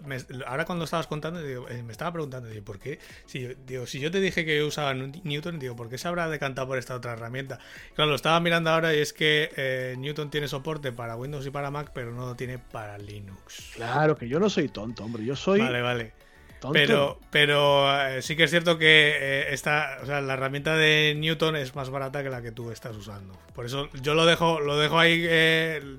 ahora cuando estabas contando, eh, me estaba preguntando, digo, ¿por qué? Si, digo, si yo te dije que usaba Newton, digo, ¿por qué se habrá decantado por esta otra herramienta? Claro, lo estaba mirando ahora y es que eh, Newton tiene soporte para Windows y para Mac, pero no lo tiene para Linux.
Claro, que yo no soy tonto, hombre, yo soy...
Vale, vale. Pero, pero eh, sí que es cierto que esta, o sea, la herramienta de Newton es más barata que la que tú estás usando. Por eso yo lo dejo, lo dejo ahí.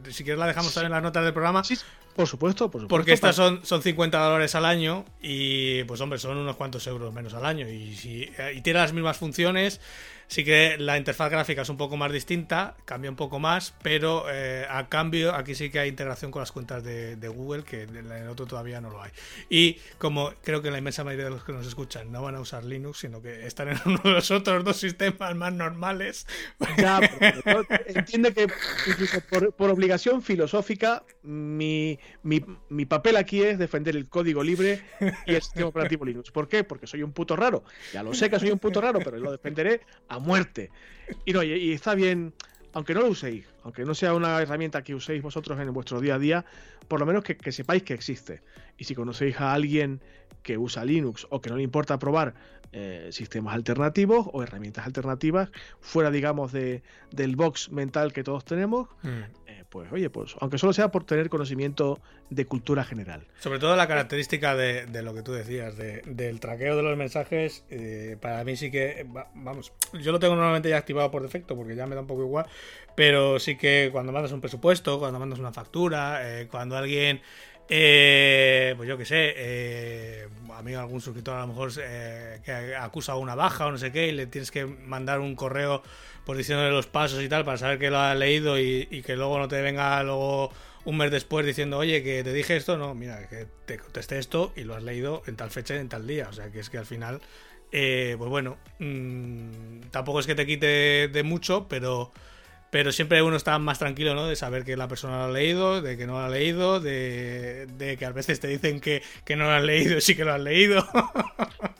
si quieres la dejamos también en las notas del programa.
Sí, por supuesto, por supuesto.
Porque estas son, son 50 dólares al año y, pues hombre, son unos cuantos euros menos al año. Y, si, y tiene las mismas funciones Sí que la interfaz gráfica es un poco más distinta, cambia un poco más, pero eh, a cambio aquí sí que hay integración con las cuentas de, Google, que en el otro todavía no lo hay. Y como creo que la inmensa mayoría de los que nos escuchan no van a usar Linux, sino que están en uno de los otros dos sistemas más normales.
Ya, entiende que incluso por, obligación filosófica, mi, mi, papel aquí es defender el código libre y el sistema operativo Linux. ¿Por qué? Porque soy un puto raro. Ya lo sé que soy un puto raro, pero lo defenderé a muerte. Y no, y, está bien, aunque no lo uséis, aunque no sea una herramienta que uséis vosotros en vuestro día a día, por lo menos que, sepáis que existe. Y si conocéis a alguien que usa Linux o que no le importa probar eh, sistemas alternativos o herramientas alternativas fuera, digamos, de, del box mental que todos tenemos, mm pues oye, pues aunque solo sea por tener conocimiento de cultura general.
Sobre todo la característica de, lo que tú decías, del traqueo de los mensajes, eh, para mí sí que, vamos, yo lo tengo normalmente ya activado por defecto porque ya me da un poco igual, pero sí que cuando mandas un presupuesto, cuando mandas una factura, eh, cuando alguien... Eh, pues yo qué sé, eh, a mí algún suscriptor a lo mejor que acusa una baja o no sé qué y le tienes que mandar un correo por diciéndole los pasos y tal para saber que lo ha leído y, que luego no te venga luego un mes después diciendo, oye, que te dije esto, no, mira, que te contesté esto y lo has leído en tal fecha y en tal día. O sea, que es que al final, eh, pues bueno, mm, tampoco es que te quite de mucho, pero pero siempre uno está más tranquilo, ¿no? De saber que la persona lo ha leído, de que no lo ha leído, de, que a veces te dicen que, no lo has leído y sí que lo has leído.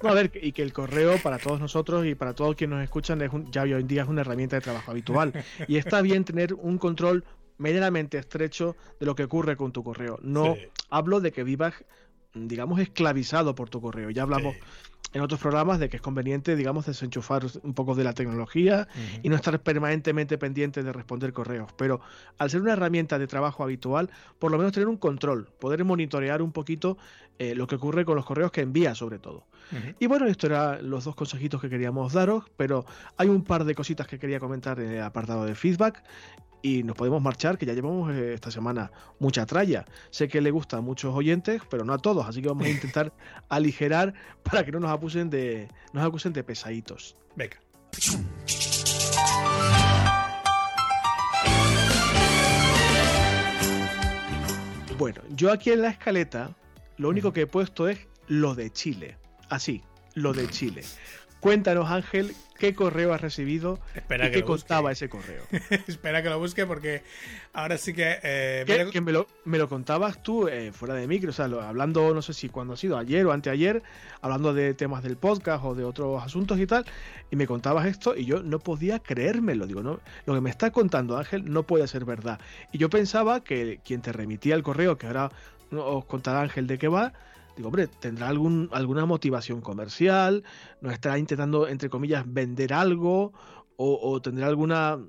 a ver, y que el correo para todos nosotros y para todos quienes nos escuchan es ya hoy en día es una herramienta de trabajo habitual. Y está bien tener un control medianamente estrecho de lo que ocurre con tu correo. No hablo de que vivas, digamos, esclavizado por tu correo. Ya hablamos en otros programas de que es conveniente, digamos, desenchufar un poco de la tecnología y no estar permanentemente pendiente de responder correos. Pero al ser una herramienta de trabajo habitual, por lo menos tener un control, poder monitorear un poquito eh, lo que ocurre con los correos que envía sobre todo. Y bueno, esto eran los dos consejitos que queríamos daros, pero hay un par de cositas que quería comentar en el apartado de feedback y nos podemos marchar, que ya llevamos eh, esta semana mucha tralla. Sé que le gusta a muchos oyentes, pero no a todos, así que vamos a intentar aligerar para que no nos acusen de, nos acusen de pesaditos.
Venga.
Bueno, yo aquí en la escaleta lo único que he puesto es lo de Chile. Así, lo de Chile. Cuéntanos, Ángel, qué correo has recibido
Espera
y
qué
contaba ese correo.
Espera que lo busque porque ahora sí que...
Eh, que, me, lo, contabas tú eh, fuera de micro, o sea, hablando, no sé si cuando ha sido, ayer o anteayer, hablando de temas del podcast o de otros asuntos y tal, y me contabas esto y yo no podía creérmelo. Digo, no, lo que me está contando Ángel no puede ser verdad. Y yo pensaba que quien te remitía el correo, que ahora os contará Ángel de qué va, Digo, hombre, tendrá algún, alguna motivación comercial, nos estará intentando, entre comillas, vender algo o, tendrá alguna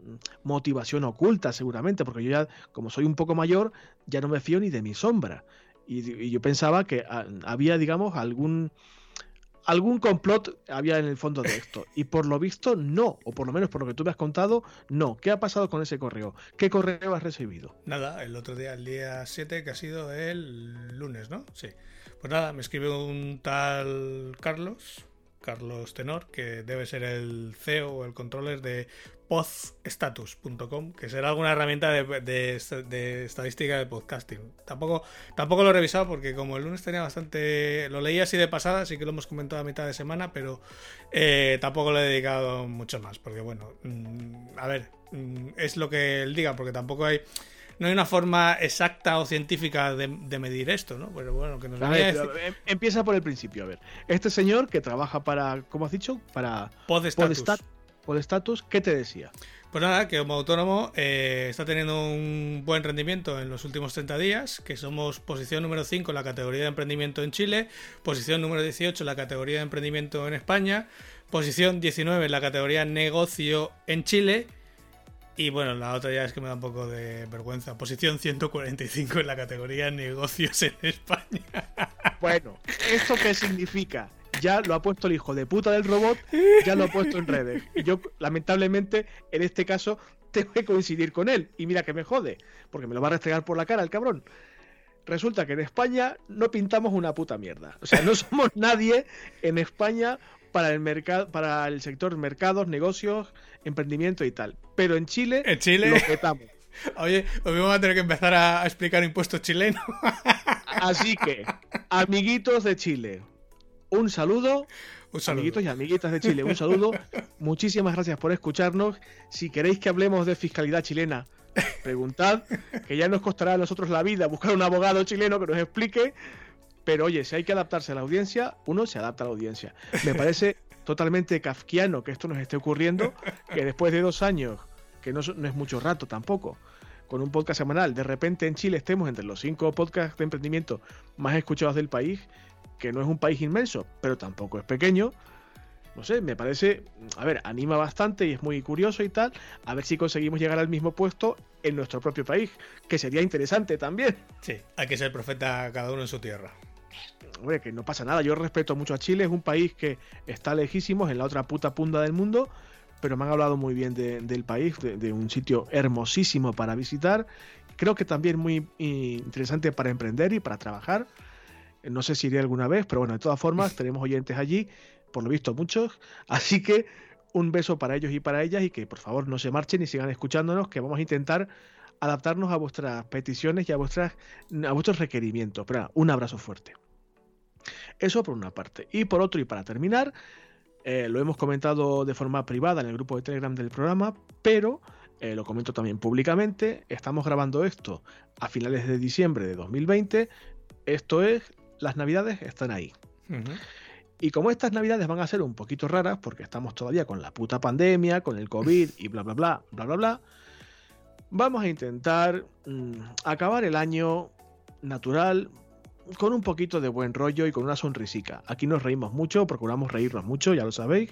motivación oculta seguramente, porque yo ya, como soy un poco mayor, ya no me fío ni de mi sombra. Y, yo pensaba que ah, había, digamos, algún, algún complot había en el fondo de esto. Y por lo visto, no. O por lo menos por lo que tú me has contado, no. ¿Qué ha pasado con ese correo? ¿Qué correo has recibido?
Nada, el otro día, el día 7, que ha sido el lunes, ¿no? Sí. Pues nada, me escribe un tal Carlos, Carlos Tenor, que debe ser el CEO o el controller de podstatus.com, que será alguna herramienta de, estadística de podcasting. Tampoco, tampoco lo he revisado porque como el lunes tenía bastante... Lo leí así de pasada, así que lo hemos comentado a mitad de semana, pero eh, tampoco le he dedicado mucho más, porque bueno, mm, a ver, mm, es lo que él diga, porque tampoco hay no hay una forma exacta o científica de, medir esto, ¿no? Pero bueno, que nos
em, Empieza por el principio, a ver. Este señor que trabaja para, ¿cómo has dicho? Para Podestatus. ¿qué te decía?
Pues nada, que como autónomo eh, está teniendo un buen rendimiento en los últimos 30 días, que somos posición número 5 en la categoría de emprendimiento en Chile, posición número 18 en la categoría de emprendimiento en España, posición 19 en la categoría negocio en Chile y bueno, la otra ya es que me da un poco de vergüenza. Posición 145 en la categoría negocios en España.
Bueno, ¿esto qué significa? Ya lo ha puesto el hijo de puta del robot, ya lo ha puesto en redes. Y yo, lamentablemente, en este caso, tengo que coincidir con él. Y mira que me jode, porque me lo va a restregar por la cara el cabrón. Resulta que en España no pintamos una puta mierda. O sea, no somos nadie en España para el mercado, para el sector mercados, negocios, emprendimiento y tal. Pero en Chile,
¿En Chile?
lo petamos.
Oye, hoy vamos a tener que empezar a explicar impuestos chilenos.
Así que, amiguitos de Chile, un saludo.
Un saludo.
Amiguitos y amiguitas de Chile, un saludo. Muchísimas gracias por escucharnos. Si queréis que hablemos de fiscalidad chilena, preguntad, que ya nos costará a nosotros la vida buscar un abogado chileno que nos explique. Pero oye, si hay que adaptarse a la audiencia, uno se adapta a la audiencia. Me parece totalmente kafkiano que esto nos esté ocurriendo, que después de dos años, que no, es mucho rato tampoco, con un podcast semanal, de repente en Chile estemos entre los cinco podcasts de emprendimiento más escuchados del país, que no es un país inmenso, pero tampoco es pequeño. No sé, me parece, a ver, anima bastante y es muy curioso y tal, a ver si conseguimos llegar al mismo puesto en nuestro propio país, que sería interesante también.
Sí, hay que ser profeta cada uno en su tierra
hombre, que no pasa nada. Yo respeto mucho a Chile, es un país que está lejísimos en la otra puta punta del mundo, pero me han hablado muy bien del país, de, un sitio hermosísimo para visitar. Creo que también muy interesante para emprender y para trabajar. No sé si iré alguna vez, pero bueno, de todas formas, tenemos oyentes allí, por lo visto muchos. Así que un beso para ellos y para ellas y que por favor no se marchen y sigan escuchándonos, que vamos a intentar adaptarnos a vuestras peticiones y a, vuestras, a vuestros requerimientos. Pero un abrazo fuerte. Eso por una parte. Y por otro, y para terminar, eh, lo hemos comentado de forma privada en el grupo de Telegram del programa, pero eh, lo comento también públicamente. Estamos grabando esto a finales de diciembre de 2020. Esto es, las navidades están ahí. Y como estas navidades van a ser un poquito raras, porque estamos todavía con la puta pandemia, con el COVID y bla, bla, bla, bla, bla, bla, vamos a intentar mm, acabar el año natural, con un poquito de buen rollo y con una sonrisica. Aquí nos reímos mucho, procuramos reírnos mucho, ya lo sabéis.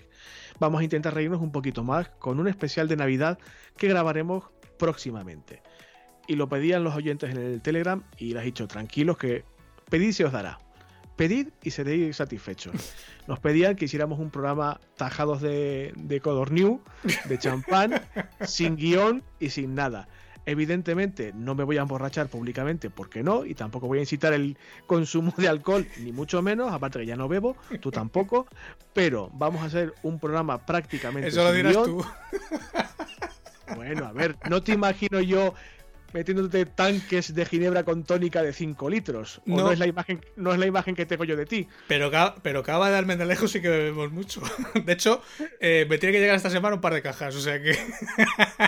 Vamos a intentar reírnos un poquito más con un especial de Navidad que grabaremos próximamente. Y lo pedían los oyentes en el Telegram y les he dicho, tranquilos que pedid se os dará. Pedid y seréis satisfechos. Nos pedían que hiciéramos un programa tajados de, de codorniu, de champán, sin guion y sin nada. Evidentemente no me voy a emborrachar públicamente porque no, y tampoco voy a incitar el consumo de alcohol, ni mucho menos, aparte que ya no bebo, tú tampoco, pero vamos a hacer un programa prácticamente...
Eso lo dirás tú.
Bueno, a ver, no te imagino yo metiéndote tanques de ginebra con tónica de 5 litros. no. es la imagen, no es la imagen que tengo yo de ti.
Pero, pero acaba de darme de lejos y que bebemos mucho. De hecho, eh, me tiene que llegar esta semana un par de cajas, o sea que.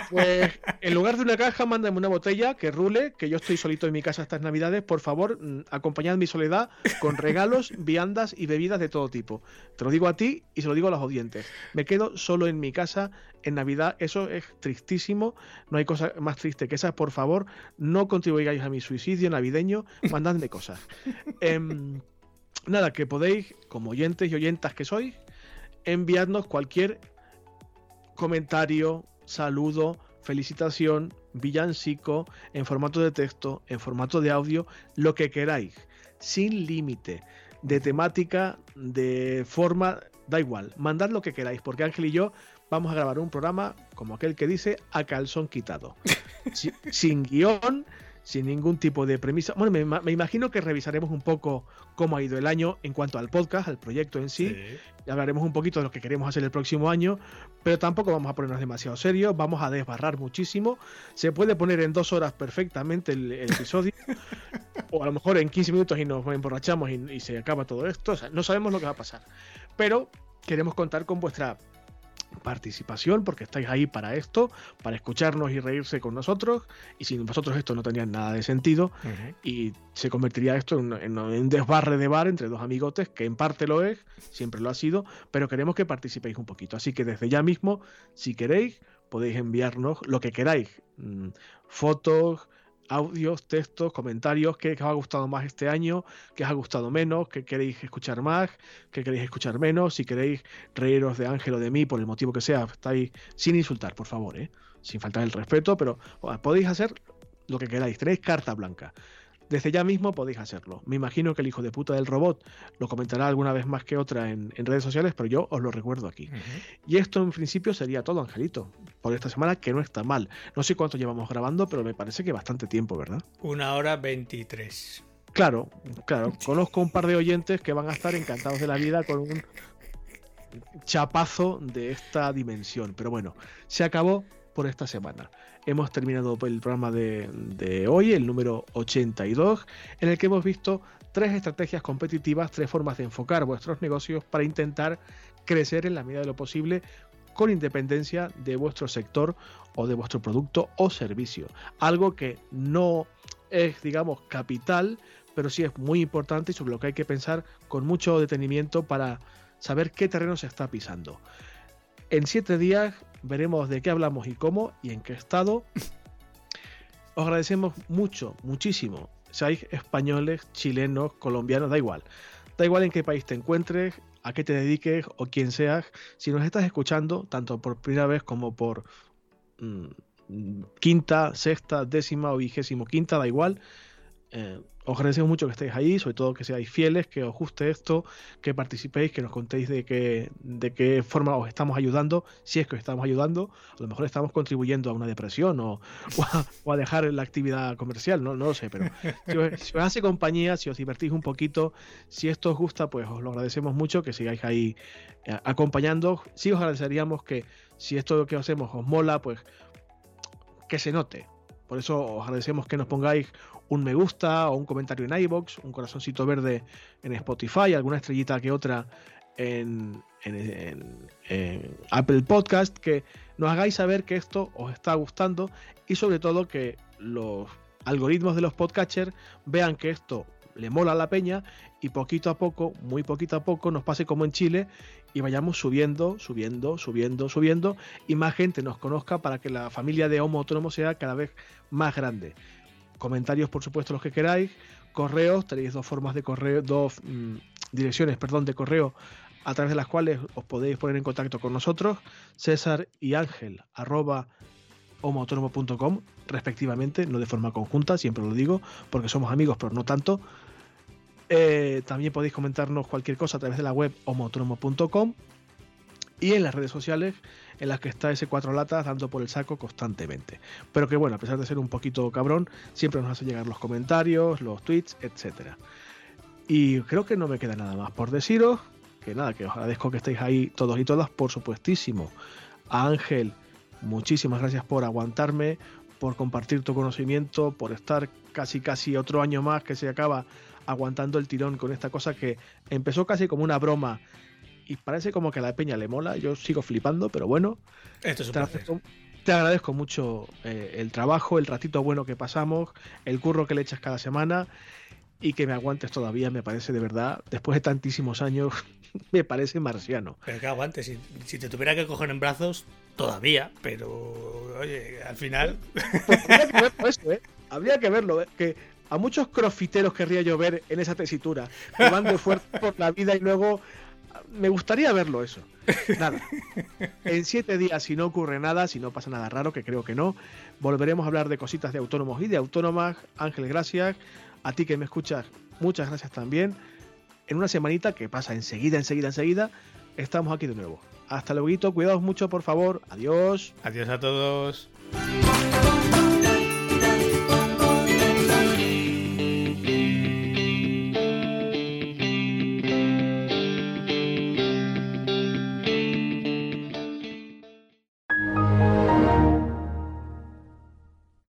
Pues en lugar de una caja, mándame una botella que rule, que yo estoy solito en mi casa estas navidades. Por favor, mm, acompañad mi soledad con regalos, viandas y bebidas de todo tipo. Te lo digo a ti y se lo digo a los audientes. Me quedo solo en mi casa en Navidad. Eso es tristísimo. No hay cosa más triste que esa. Por favor, no contribuyáis a mi suicidio navideño. Mandadme cosas. Em, nada, que podéis, como oyentes y oyentas que sois, enviarnos cualquier comentario, saludo, felicitación, villancico, en formato de texto, en formato de audio, lo que queráis, sin límite, de temática, de forma, da igual, mandad lo que queráis, porque Ángel y yo vamos a grabar un programa como aquel que dice a calzón quitado. sin, guion, sin ningún tipo de premisa. Bueno, me, imagino que revisaremos un poco cómo ha ido el año en cuanto al podcast, al proyecto en sí. Y hablaremos un poquito de lo que queremos hacer el próximo año, pero tampoco vamos a ponernos demasiado serios, vamos a desbarrar muchísimo. Se puede poner en dos horas perfectamente el, episodio, o a lo mejor en 15 minutos y nos emborrachamos y, y se acaba todo esto. O sea, no sabemos lo que va a pasar, pero queremos contar con vuestra participación porque estáis ahí para esto, para escucharnos y reírse con nosotros y sin vosotros esto no tendría nada de sentido y se convertiría esto en, un desbarre de bar entre dos amigotes que en parte lo es, siempre lo ha sido, pero queremos que participéis un poquito. Así que desde ya mismo, si queréis, podéis enviarnos lo que queráis, mm, fotos, audios, textos, comentarios, qué os ha gustado más este año, qué os ha gustado menos, qué queréis escuchar más, qué queréis escuchar menos, si queréis reíros de Ángel o de mí por el motivo que sea, estáis sin insultar, por favor, ¿eh? sin faltar el respeto, pero podéis hacer lo que queráis, tenéis carta blanca. Desde ya mismo podéis hacerlo. Me imagino que el hijo de puta del robot lo comentará alguna vez más que otra en, redes sociales, pero yo os lo recuerdo aquí. Y esto en principio sería todo, Angelito, por esta semana, que no está mal. No sé cuánto llevamos grabando, pero me parece que bastante tiempo, ¿verdad?
Una hora veintitrés.
Claro, claro. Conozco un par de oyentes que van a estar encantados de la vida con un chapazo de esta dimensión. Pero bueno, se acabó por esta semana. Hemos terminado el programa de, hoy, el número 82, en el que hemos visto tres estrategias competitivas, tres formas de enfocar vuestros negocios para intentar crecer en la medida de lo posible con independencia de vuestro sector o de vuestro producto o servicio. Algo que no es, digamos, capital, pero sí es muy importante y sobre lo que hay que pensar con mucho detenimiento para saber qué terreno se está pisando. En siete días veremos de qué hablamos y cómo y en qué estado. Os agradecemos mucho, muchísimo. Seáis españoles, chilenos, colombianos, da igual. Da igual en qué país te encuentres, a qué te dediques o quién seas. Si nos estás escuchando, tanto por primera vez como por mm, quinta, sexta, décima o vigésimo quinta, da igual. Eh, os agradecemos mucho que estéis ahí, sobre todo que seáis fieles, que os guste esto, que participéis, que nos contéis de qué, de qué forma os estamos ayudando, si es que os estamos ayudando, a lo mejor estamos contribuyendo a una depresión o, a, dejar la actividad comercial, no, lo sé, pero si os, hace compañía, si os divertís un poquito, si esto os gusta, pues os lo agradecemos mucho, que sigáis ahí eh, acompañando. Sí os agradeceríamos que si esto que hacemos os mola, pues que se note, Por eso os agradecemos que nos pongáis un me gusta o un comentario en iBox, un corazoncito verde en Spotify, alguna estrellita que otra en, Apple Podcast, que nos hagáis saber que esto os está gustando y sobre todo que los algoritmos de los podcatchers vean que esto le mola a la peña y poquito a poco, muy poquito a poco, nos pase como en Chile y vayamos subiendo, subiendo, subiendo, subiendo y más gente nos conozca para que la familia de Homo Autónomo sea cada vez más grande. Comentarios, por supuesto, los que queráis. Correos, tenéis dos formas de correo, dos mm, direcciones, perdón, de correo a través de las cuales os podéis poner en contacto con nosotros, César y Ángel, arroba homoautónomo.com respectivamente, no de forma conjunta, siempre lo digo, porque somos amigos, pero no tanto. Eh, también podéis comentarnos cualquier cosa a través de la web homoautónomo.com y en las redes sociales en las que está ese cuatro latas dando por el saco constantemente. Pero que bueno, a pesar de ser un poquito cabrón, siempre nos hace llegar los comentarios, los tweets, etcétera. Y creo que no me queda nada más por deciros. Que nada, que os agradezco que estéis ahí todos y todas, por supuestísimo. A Ángel, muchísimas gracias por aguantarme, por compartir tu conocimiento, por estar casi casi otro año más que se acaba aguantando el tirón con esta cosa que empezó casi como una broma y parece como que a la peña le mola. Yo sigo flipando, pero bueno.
Esto es
te, agradezco, te agradezco mucho eh, el trabajo, el ratito bueno que pasamos, el curro que le echas cada semana y que me aguantes todavía, me parece de verdad, después de tantísimos años, me parece marciano.
Pero que aguantes, si, te tuviera que coger en brazos, todavía, pero oye, al final...
¿eh? Habría que verlo, ¿eh? que a muchos crofiteros querría yo ver en esa tesitura, que van de fuerza por la vida y luego me gustaría verlo eso. Nada. En siete días, si no ocurre nada, si no pasa nada raro, que creo que no, volveremos a hablar de cositas de autónomos y de autónomas. Ángel, gracias. A ti que me escuchas, muchas gracias también. En una semanita que pasa enseguida, enseguida, enseguida, estamos aquí de nuevo. Hasta luego, cuidaos mucho, por favor. Adiós.
Adiós a todos.